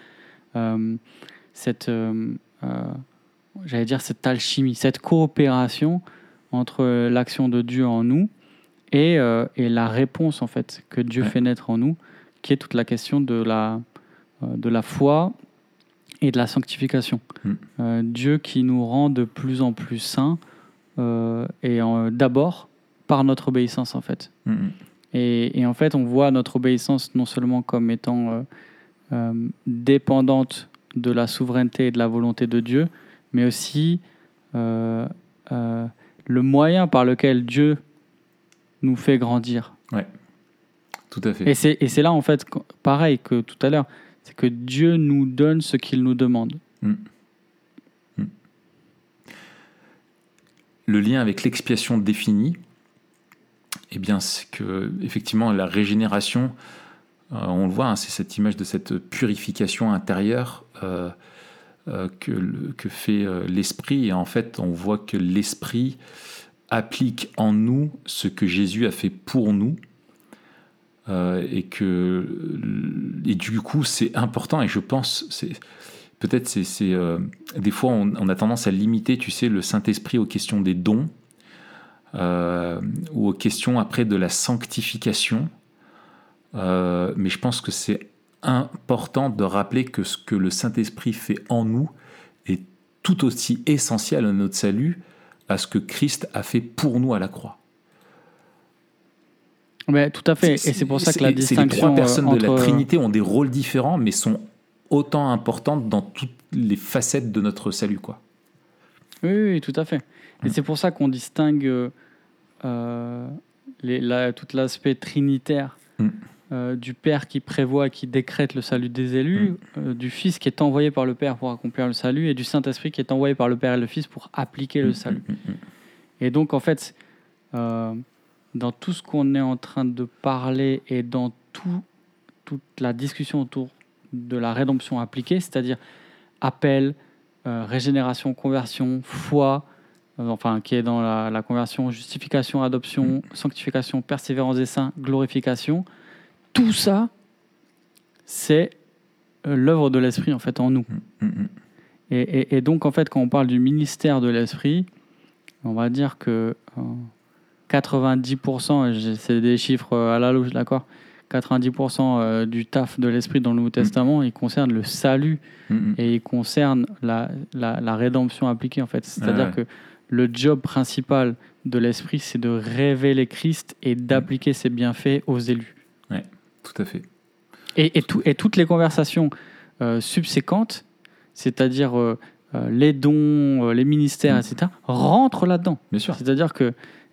euh, cette, euh, euh, j'allais dire, cette alchimie, cette coopération entre l'action de Dieu en nous et, et, la réponse en fait que Dieu Ouais. fait naître en nous, qui est toute la question de la, de la foi et de la sanctification. Mm. Euh, Dieu qui nous rend de plus en plus saints euh, et d'abord par notre obéissance en fait. Mm, mm. Et, et en fait, on voit notre obéissance non seulement comme étant euh, dépendante de la souveraineté et de la volonté de Dieu, mais aussi le moyen par lequel Dieu nous fait grandir. Tout à fait. Et c'est là, en fait, pareil que tout à l'heure, c'est que Dieu nous donne ce qu'il nous demande. le lien avec l'expiation définie, eh bien, c'est que effectivement la régénération, euh, on le voit, hein, c'est cette image de cette purification intérieure euh, euh, que, que fait l'esprit. Et en fait, on voit que l'esprit applique en nous ce que Jésus a fait pour nous. Euh, et que et du coup c'est important et je pense c'est peut-être c'est, euh, des fois on, a tendance à limiter tu sais le Saint Esprit aux questions des dons euh, ou aux questions après de la sanctification. Euh, mais je pense que c'est important de rappeler que ce que le Saint Esprit fait en nous est tout aussi essentiel à notre salut à ce que Christ a fait pour nous à la croix Mais tout à fait. Et c'est pour ça que la c'est les distinction trois personnes euh, de la entre- Trinité ont des rôles différents, mais sont autant importantes dans toutes les facettes de notre salut, quoi. Oui, oui, oui, tout à fait. Et Mm. c'est pour ça qu'on distingue euh, euh, les, la- tout l'aspect trinitaire Mm. euh, du Père qui prévoit, qui décrète le salut des élus, Mm. euh, du Fils qui est envoyé par le Père pour accomplir le salut, et du Saint-Esprit qui est envoyé par le Père et le Fils pour appliquer le salut. Et donc, en fait, euh, dans tout ce qu'on est en train de parler et dans tout, toute la discussion autour de la rédemption appliquée, c'est-à-dire appel, euh, régénération, conversion, foi, euh, enfin, qui est dans la, la conversion, justification, adoption, sanctification, persévérance des saints, glorification, tout ça, c'est euh, l'œuvre de l'Esprit, en fait, en nous. Mm, mm. Et, et- et donc, en fait, quand on parle du ministère de l'esprit, on va dire que euh, 90%, et j'ai- c'est des chiffres euh, à la louche, d'accord 90% euh, du taf de l'esprit dans le Nouveau Testament, il concerne le salut Mm, mm. et il concerne la, la, la rédemption appliquée, en fait. C'est-à-dire ouais. que le job principal de l'esprit, c'est de révéler Christ et d'appliquer ses bienfaits aux élus. Tout à fait. Et, et, tout- et toutes les conversations euh, subséquentes, c'est-à-dire euh, les dons, les ministères, Mm. etc., rentrent là-dedans. Bien sûr. C'est-à-dire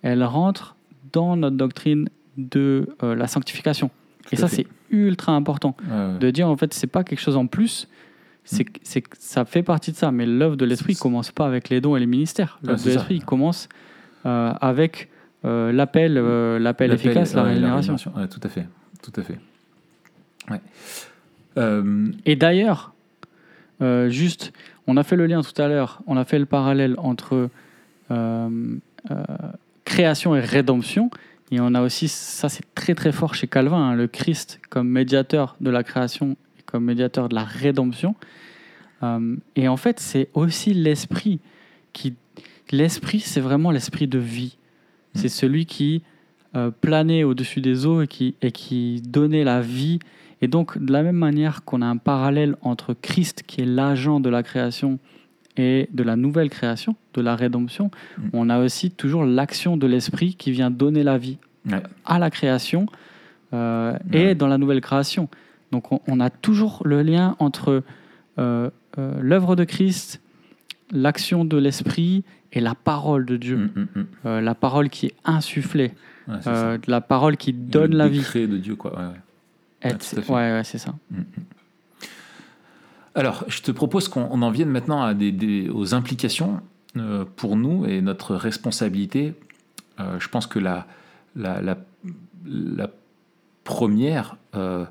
qu'elles rentrent dans notre doctrine de euh, la sanctification. et ça, c'est ultra important. Ouais, ouais. De dire, en fait, c'est pas quelque chose en plus, c'est que ça fait partie de ça. Mais l'œuvre de l'esprit commence pas avec les dons et les ministères. L'œuvre de l'esprit commence euh, avec euh, l'appel l'appel L'appel, efficace, la ouais, régénération. Ouais, tout à fait. Tout à fait. Et d'ailleurs, juste, on a fait le lien tout à l'heure, on a fait le parallèle entre création et rédemption. Et on a aussi, ça c'est très très fort chez Calvin, hein, le Christ comme médiateur de la création et comme médiateur de la rédemption. Euh, et en fait, c'est aussi l'esprit qui. L'esprit, c'est vraiment l'esprit de vie. C'est celui qui euh, planait au-dessus des eaux et qui, et qui donnait la vie. Et donc, de la même manière qu'on a un parallèle entre Christ, qui est l'agent de la création, et de la nouvelle création, de la rédemption, Mm. on a aussi toujours l'action de l'esprit qui vient donner la vie ouais. à la création euh, Ouais. et dans la nouvelle création. Donc on, on a toujours le lien entre euh, euh, l'œuvre de Christ, l'action de l'esprit et la parole de Dieu. Mm, mm. Euh, la parole qui est insufflée, Ouais, euh, la parole qui donne Le la vie. de Dieu, quoi. Ouais, c'est ça. Alors, je te propose qu'on on en vienne maintenant aux implications euh, pour nous et notre responsabilité. Euh, je pense que la, première, euh,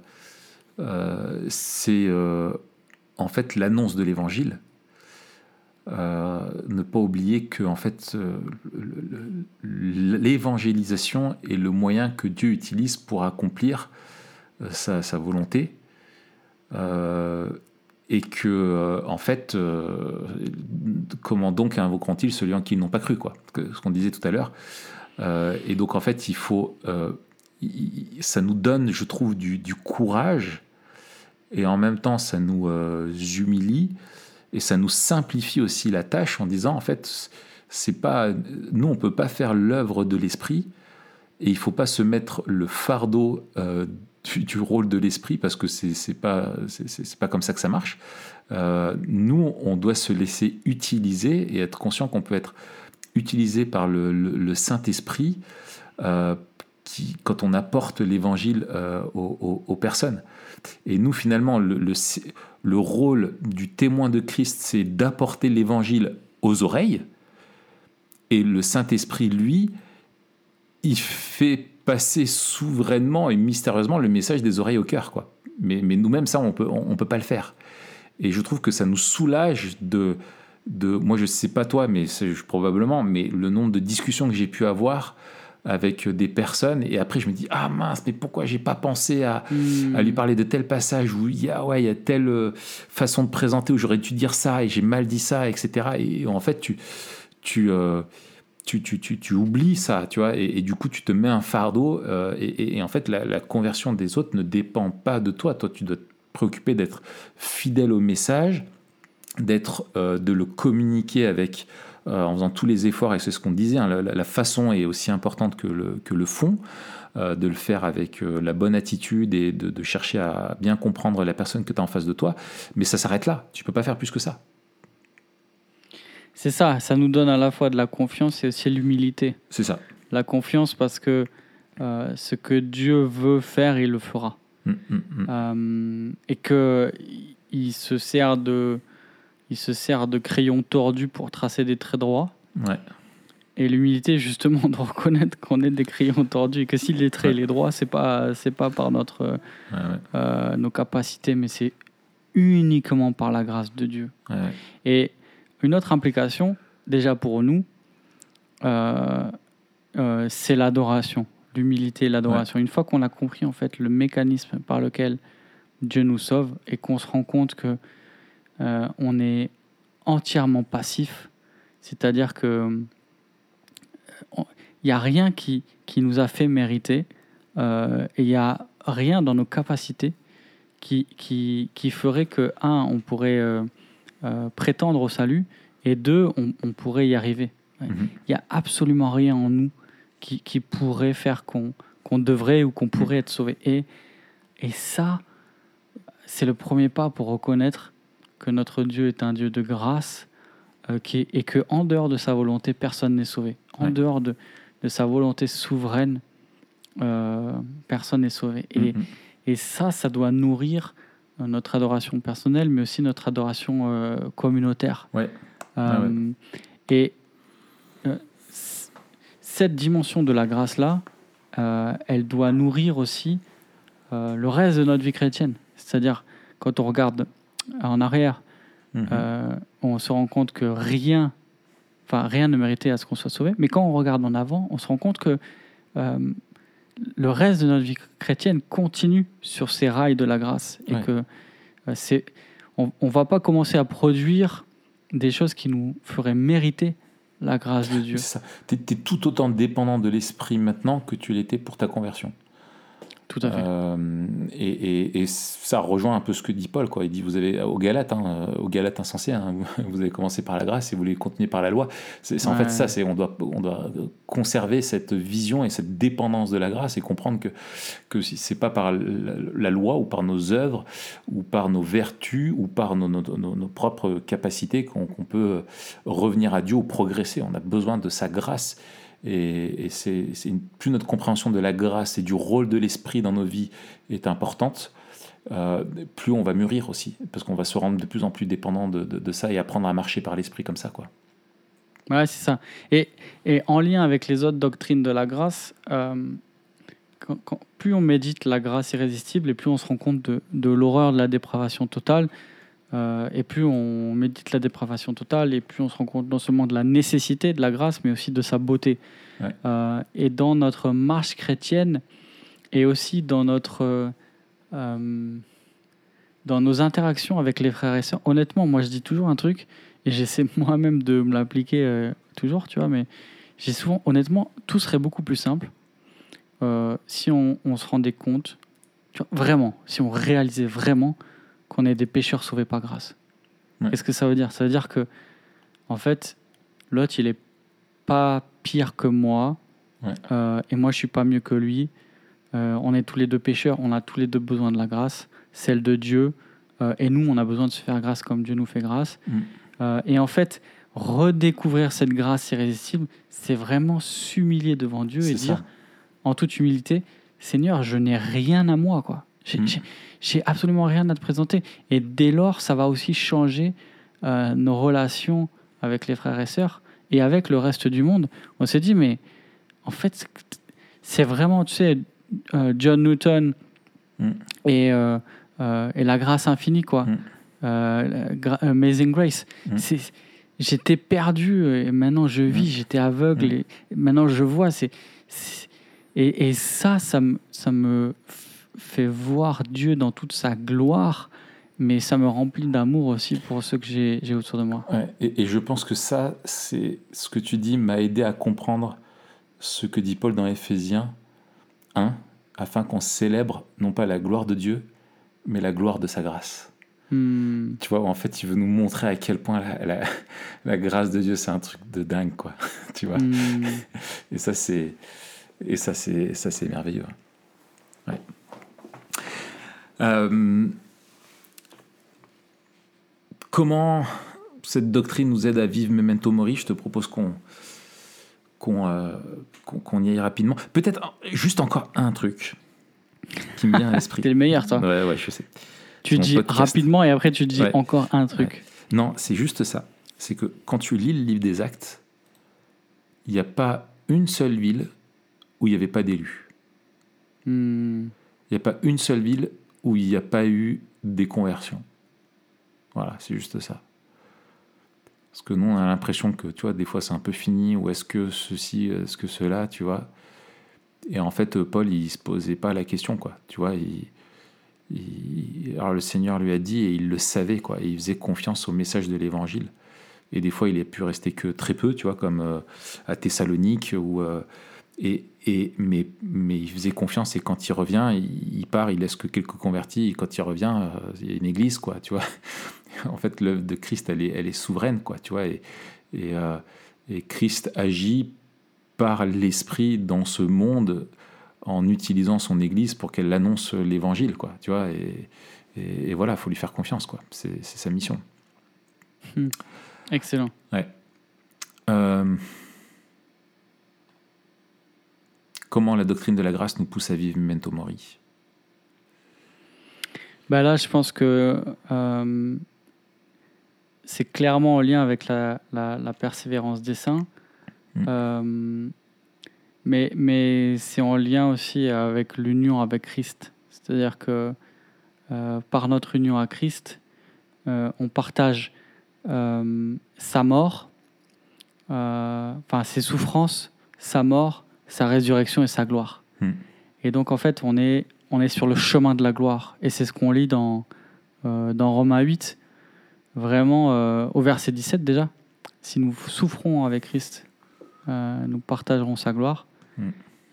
c'est en fait l'annonce de l'évangile. Ne pas oublier que fait l'évangélisation est le moyen que Dieu utilise pour accomplir sa, volonté. Et que, euh, en fait, euh, comment donc invoqueront-ils celui en qui ils n'ont pas cru, quoi, ce qu'on disait tout à l'heure. Euh, et donc, en fait, il faut, ça nous donne, je trouve, du, du, courage, et en même temps, ça nous humilie, et ça nous simplifie aussi la tâche en disant, en fait, c'est pas, nous, on peut pas faire l'œuvre de l'esprit, et il faut pas se mettre le fardeau du, rôle de l'esprit parce que c'est n'est pas, c'est pas comme ça que ça marche. Euh, nous, on doit se laisser utiliser et être conscient qu'on peut être utilisé par le, Saint-Esprit euh, qui, quand on apporte l'évangile euh, aux, personnes. Et nous, finalement, le, le rôle du témoin de Christ, c'est d'apporter l'évangile aux oreilles. Et le Saint-Esprit, lui, il fait passer souverainement et mystérieusement le message des oreilles au cœur. Quoi. Mais, mais nous-mêmes, ça, on peut, on, peut pas le faire. Et je trouve que ça nous soulage de... de moi, je sais pas toi, mais c'est probablement, mais le nombre de discussions que j'ai pu avoir avec des personnes et après je me dis ah mince mais pourquoi j'ai pas pensé à, hmm. à, lui parler de tel passage où il y a ouais il y a telle euh, façon de présenter où j'aurais dû dire ça et j'ai mal dit ça etc et en fait tu tu euh, tu, tu, tu, tu, oublies ça, tu vois, et, du coup tu te mets un fardeau, euh, et, en fait la, conversion des autres ne dépend pas de toi, toi tu dois te préoccuper d'être fidèle au message, d'être, euh, de le communiquer avec, euh, en faisant tous les efforts, et c'est ce qu'on disait, hein, la, façon est aussi importante que le, que le fond, de le faire avec la bonne attitude et de, de chercher à bien comprendre la personne que tu as en face de toi, mais ça s'arrête là, tu peux pas faire plus que ça. C'est ça, ça nous donne à la fois de la confiance et aussi l'humilité. C'est ça. La confiance parce que euh, ce que Dieu veut faire, il le fera. Hum, hum, hum. Euh, et que il se sert de, il se sert de crayons tordus pour tracer des traits droits. Ouais. Et l'humilité, justement, de reconnaître qu'on est des crayons tordus et que si les traits, les droits, c'est pas, c'est pas par notre, euh, nos capacités, mais c'est uniquement par la grâce de Dieu. Et une autre implication, déjà pour nous, euh, euh, c'est l'adoration, l'humilité et l'adoration. Une fois qu'on a compris en fait le mécanisme par lequel Dieu nous sauve et qu'on se rend compte que euh, on est entièrement passif, c'est-à-dire que il n'y a rien qui, qui nous a fait mériter et il n'y a rien dans nos capacités qui, qui, qui ferait que, un, on pourrait euh, prétendre au salut, et deux, on, pourrait y arriver. Mhm. Il n'y a absolument rien en nous qui, qui pourrait faire qu'on devrait ou qu'on pourrait être sauvé. Et, et ça, c'est le premier pas pour reconnaître que notre Dieu est un Dieu de grâce euh, qui et que en dehors de sa volonté, personne n'est sauvé. En dehors de, de, sa volonté souveraine, euh, personne n'est sauvé. Et, mhm. et ça, ça doit nourrir notre adoration personnelle, mais aussi notre adoration euh, communautaire. Ouais. Euh, ah et cette dimension de la grâce-là, elle doit nourrir aussi le reste de notre vie chrétienne. C'est-à-dire, quand on regarde en arrière, mhm. on se rend compte que rien, enfin rien ne méritait à ce qu'on soit sauvé. Mais quand on regarde en avant, on se rend compte que le reste de notre vie chrétienne continue sur ces rails de la grâce et que euh, c'est on ne va pas commencer à produire des choses qui nous feraient mériter la grâce de Dieu. Tu es, tout autant dépendant de l'esprit maintenant que tu l'étais pour ta conversion. Tout à fait. Euh, et, ça rejoint un peu ce que dit Paul. Quoi. Il dit vous avez au Galate, hein, au Galate insensé, hein, vous avez commencé par la grâce et vous voulez continuer par la loi. C'est en fait ça. C'est on doit on doit conserver cette vision et cette dépendance de la grâce et comprendre que que c'est pas par la, loi ou par nos œuvres ou par nos vertus ou par nos, nos, nos, propres capacités qu'on peut revenir à Dieu ou progresser. On a besoin de sa grâce et, c'est plus notre compréhension de la grâce et du rôle de l'esprit dans nos vies est importante, euh, plus on va mûrir aussi, parce qu'on va se rendre de plus en plus dépendant de, ça et apprendre à marcher par l'esprit comme ça. Quoi. Ouais, c'est ça. Et, en lien avec les autres doctrines de la grâce, euh, plus on médite la grâce irrésistible et plus on se rend compte de l'horreur de la dépravation totale, euh, et plus on médite la dépravation totale, et plus on se rend compte non seulement de la nécessité de la grâce, mais aussi de sa beauté. Euh, et dans notre marche chrétienne, et aussi dans notre, euh, dans nos interactions avec les frères et sœurs, honnêtement, moi je dis toujours un truc, et j'essaie moi-même de me l'appliquer toujours, tu vois, mais j'ai souvent, honnêtement, tout serait beaucoup plus simple si on, on se rendait compte, tu vois, vraiment, si on réalisait vraiment qu'on est des pécheurs sauvés par grâce. Ouais. Qu'est-ce que ça veut dire? Ça veut dire que, en fait, l'autre, il est pas pire que moi, Ouais. euh, et moi, je suis pas mieux que lui. Euh, on est tous les deux pécheurs, on a tous les deux besoin de la grâce, celle de Dieu, euh, et nous, on a besoin de se faire grâce comme Dieu nous fait grâce. Mm. Et en fait, redécouvrir cette grâce irrésistible, c'est vraiment s'humilier devant Dieu et dire, en toute humilité, Seigneur, je n'ai rien à moi, quoi. J'ai Mm. j'ai- absolument rien à te présenter. Et dès lors, ça va aussi changer euh, nos relations avec les frères et sœurs et avec le reste du monde. On s'est dit, mais en fait, c'est vraiment, tu sais, euh, John Newton Mm. et, euh, et la grâce infinie, quoi. Mm. Euh, gra- Amazing Grace. Mm. J'étais perdu et maintenant je vis, j'étais aveugle et maintenant je vois. C'est et, et ça, ça me, ça me fait voir Dieu dans toute sa gloire, mais ça me remplit d'amour aussi pour ceux que j'ai autour de moi. Ouais, et, et je pense que ça, c'est ce que tu dis m'a aidé à comprendre ce que dit Paul dans Éphésiens 1, afin qu'on célèbre non pas la gloire de Dieu, mais la gloire de sa grâce. Hmm. Tu vois, en fait, il veut nous montrer à quel point la, la- la grâce de Dieu, c'est un truc de dingue, quoi. tu vois Hmm. Et ça, c'est et ça, c'est ça, c'est merveilleux. Ouais. Euh, comment cette doctrine nous aide à vivre Memento Mori? Je te propose qu'on qu'on euh, qu'on- y aille rapidement. Peut-être juste encore un truc qui me vient à l'esprit. T'es le meilleur, toi. Ouais, ouais, je sais. Tu mon dis podcast. rapidement et après tu dis Ouais. encore un truc. Non, c'est juste ça. C'est que quand tu lis le livre des actes, il n'y a pas une seule ville où il n'y avait pas d'élus. Hmm. Il n'y a pas une seule ville où il n'y a pas eu des conversions. Voilà, c'est juste ça. Parce que nous, on a l'impression que, tu vois, des fois c'est un peu fini, ou est-ce que ceci, est-ce que cela, tu vois. Et en fait, Paul, il se posait pas la question, quoi. Tu vois, il, alors le Seigneur lui a dit, et il le savait, quoi. Et il faisait confiance au message de l'évangile. Et des fois, il a pu rester que très peu, tu vois, comme euh, à Thessalonique, ou euh, et, et, mais, mais il faisait confiance et quand il revient, il, il part, il laisse que quelques convertis et quand il revient, euh, il y a une église, quoi, tu vois. En fait, l'œuvre de Christ, elle est, elle est souveraine, quoi, tu vois. Et, et, euh, et Christ agit par l'Esprit dans ce monde en utilisant son église pour qu'elle annonce l'évangile, quoi, tu vois. Et, et, et voilà, il faut lui faire confiance, quoi. C'est sa mission. Excellent. Euh, comment la doctrine de la grâce nous pousse à vivre Memento Mori? Bah là, je pense que euh, c'est clairement en lien avec la, la- la persévérance des saints. Mm. Euh, mais mais c'est en lien aussi avec l'union avec Christ. C'est-à-dire que euh, par notre union à Christ, on partage sa mort, enfin ses souffrances, sa mort, sa résurrection et sa gloire. Mm. Et donc en fait, on est, on est sur le chemin de la gloire. Et c'est ce qu'on lit dans, euh, dans Romains 8, vraiment euh, au verset 17 déjà. Si nous souffrons avec Christ, euh, nous partagerons sa gloire. Mm.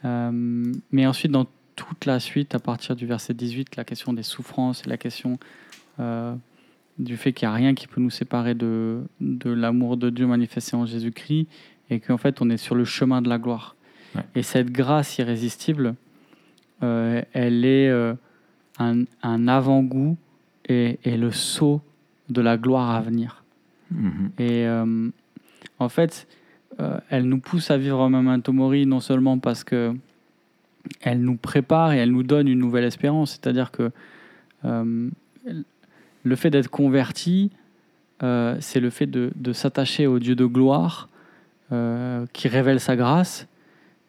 Euh, mais ensuite, dans toute la suite, à partir du verset 18, la question des souffrances et la question du fait qu'il n'y a rien qui peut nous séparer de, de l'amour de Dieu manifesté en Jésus-Christ et qu'en fait, on est sur le chemin de la gloire. Ouais. Et cette grâce irrésistible, euh, elle est euh, un, un avant-goût et, et le saut de la gloire à venir. Mhm. Et euh, en fait, elle nous pousse à vivre Memento Mori non seulement parce que elle nous prépare et elle nous donne une nouvelle espérance, c'est-à-dire que le fait d'être converti, c'est le fait de, de s'attacher au Dieu de gloire qui révèle sa grâce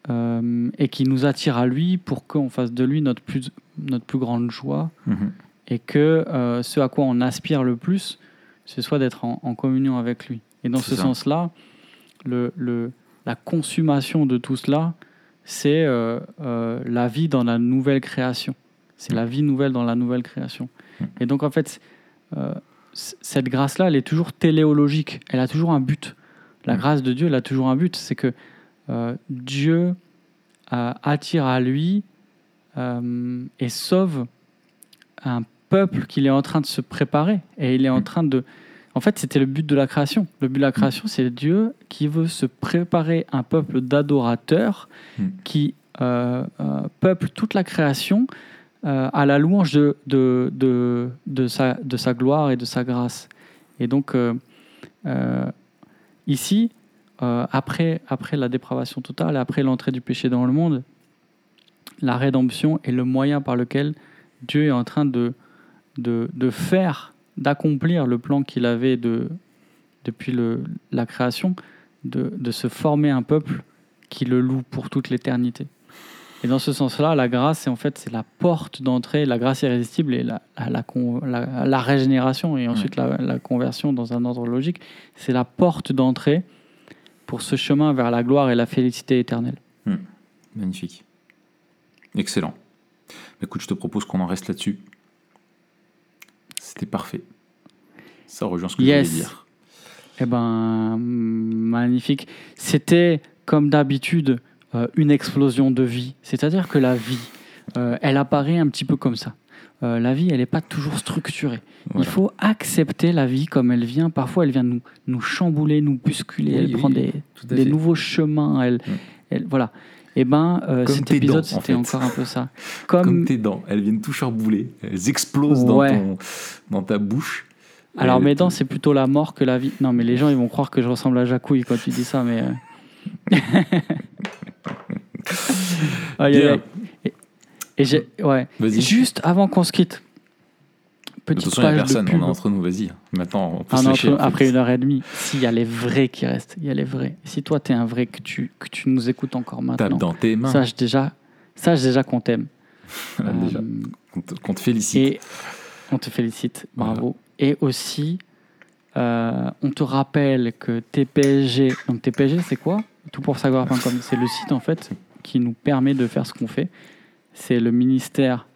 euh, et qui nous attire à lui pour qu'on fasse de lui notre plus, notre plus grande joie Mhm. et que euh, ce à quoi on aspire le plus, ce soit d'être en, en communion avec lui. Et dans ce sens-là, le, le- la consommation de tout cela, c'est euh, la vie dans la nouvelle création. C'est la vie nouvelle dans la nouvelle création. Et donc, en fait, cette grâce-là, elle est toujours téléologique. Elle a toujours un but. La Mm. grâce de Dieu, elle a toujours un but. C'est que euh, Dieu euh, attire à lui euh, et sauve un peuple qu'il est en train de se préparer. Et il est en Mm. train de. En fait, c'était le but de la création. Le but de la création, c'est Dieu qui veut se préparer un peuple d'adorateurs Mm. qui peuple toute la création à la louange de, de, de, de sa, de sa gloire et de sa grâce. Et donc, ici, euh, après, après la dépravation totale, après l'entrée du péché dans le monde, la rédemption est le moyen par lequel Dieu est en train de, de, de faire, d'accomplir le plan qu'il avait de, depuis le, la création, de, de se former un peuple qui le loue pour toute l'éternité. Et dans ce sens-là, la grâce, c'est en fait c'est la porte d'entrée, la grâce irrésistible et la, la, la, régénération et ensuite la conversion dans un ordre logique, c'est la porte d'entrée pour ce chemin vers la gloire et la félicité éternelle. Magnifique. Excellent. Écoute, je te propose qu'on en reste là-dessus. C'était parfait. Ça rejoint ce que Yes. je voulais dire. Eh ben, magnifique. C'était, comme d'habitude, euh, une explosion de vie. C'est-à-dire que la vie, euh, elle apparaît un petit peu comme ça. Euh, la vie, elle n'est pas toujours structurée. Il faut accepter la vie comme elle vient. Parfois, elle vient nous, nous chambouler, nous bousculer. Oui, elle oui, prend des, des nouveaux chemins. Elle, elle- voilà. Et ben, euh, cet épisode, en c'était fait. encore un peu ça. Comme Comme, tes dents, elles viennent tout charbouler, elles explosent dans, ton- dans ta bouche. alors mes dents, c'est plutôt la mort que la vie. Non, mais les gens, ils vont croire que je ressemble à Jacouille quand tu dis ça, mais. euh. Et, j'ai, ouais. Juste avant qu'on se quitte, De toute petite façon, il a de personne, on est entre nous, vas-y. Maintenant, on peut Ah se non, lâcher. entre- en fait. après une heure et demie, s'il y a les vrais qui restent, il y a les vrais. Si toi, t'es un vrai que tu, que tu nous écoutes encore Tape maintenant, dans tes mains, sache déjà, sache déjà qu'on t'aime. Déjà. Euh, qu'on te, qu'on te félicite. Et on te félicite, bravo. Et aussi, euh, on te rappelle que TPSG, donc TPSG c'est quoi? Tout pour savoir.com, c'est le site en fait qui nous permet de faire ce qu'on fait. C'est le ministère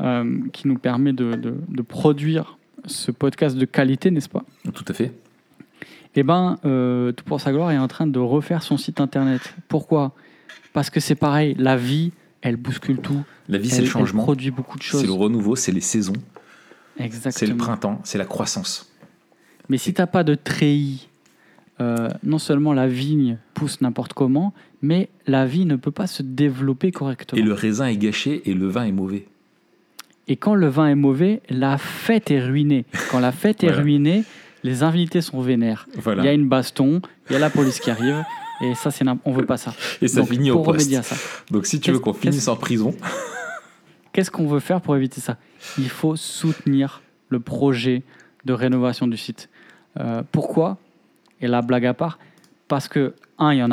euh, qui nous permet de, de- de produire ce podcast de qualité, n'est-ce pas? Tout à fait. Eh ben, euh, Tout pour sa gloire est en train de refaire son site internet. Pourquoi? Parce que c'est pareil, la vie, elle bouscule tout. La vie, c'est le changement. elle produit beaucoup de C'est choses. le renouveau, c'est les saisons, c'est le Exactement. printemps, c'est la croissance. Mais si t'as pas de treillis, euh, non seulement la vigne pousse n'importe comment, mais la vie ne peut pas se développer correctement. Et le raisin est gâché et le vin est mauvais. Et quand le vin est mauvais, la fête est ruinée. Quand la fête est ruinée, les invités sont vénères. Voilà. Il y a une baston, il y a la police qui arrive, et ça, c'est on veut pas ça. Et ça Donc, finit au poste. remédier à ça, Donc si tu veux qu'on finisse en prison, qu'est-ce qu'on veut faire pour éviter ça? Il faut soutenir le projet de rénovation du site. Euh, pourquoi? Et la blague à part, parce que, un, il y en a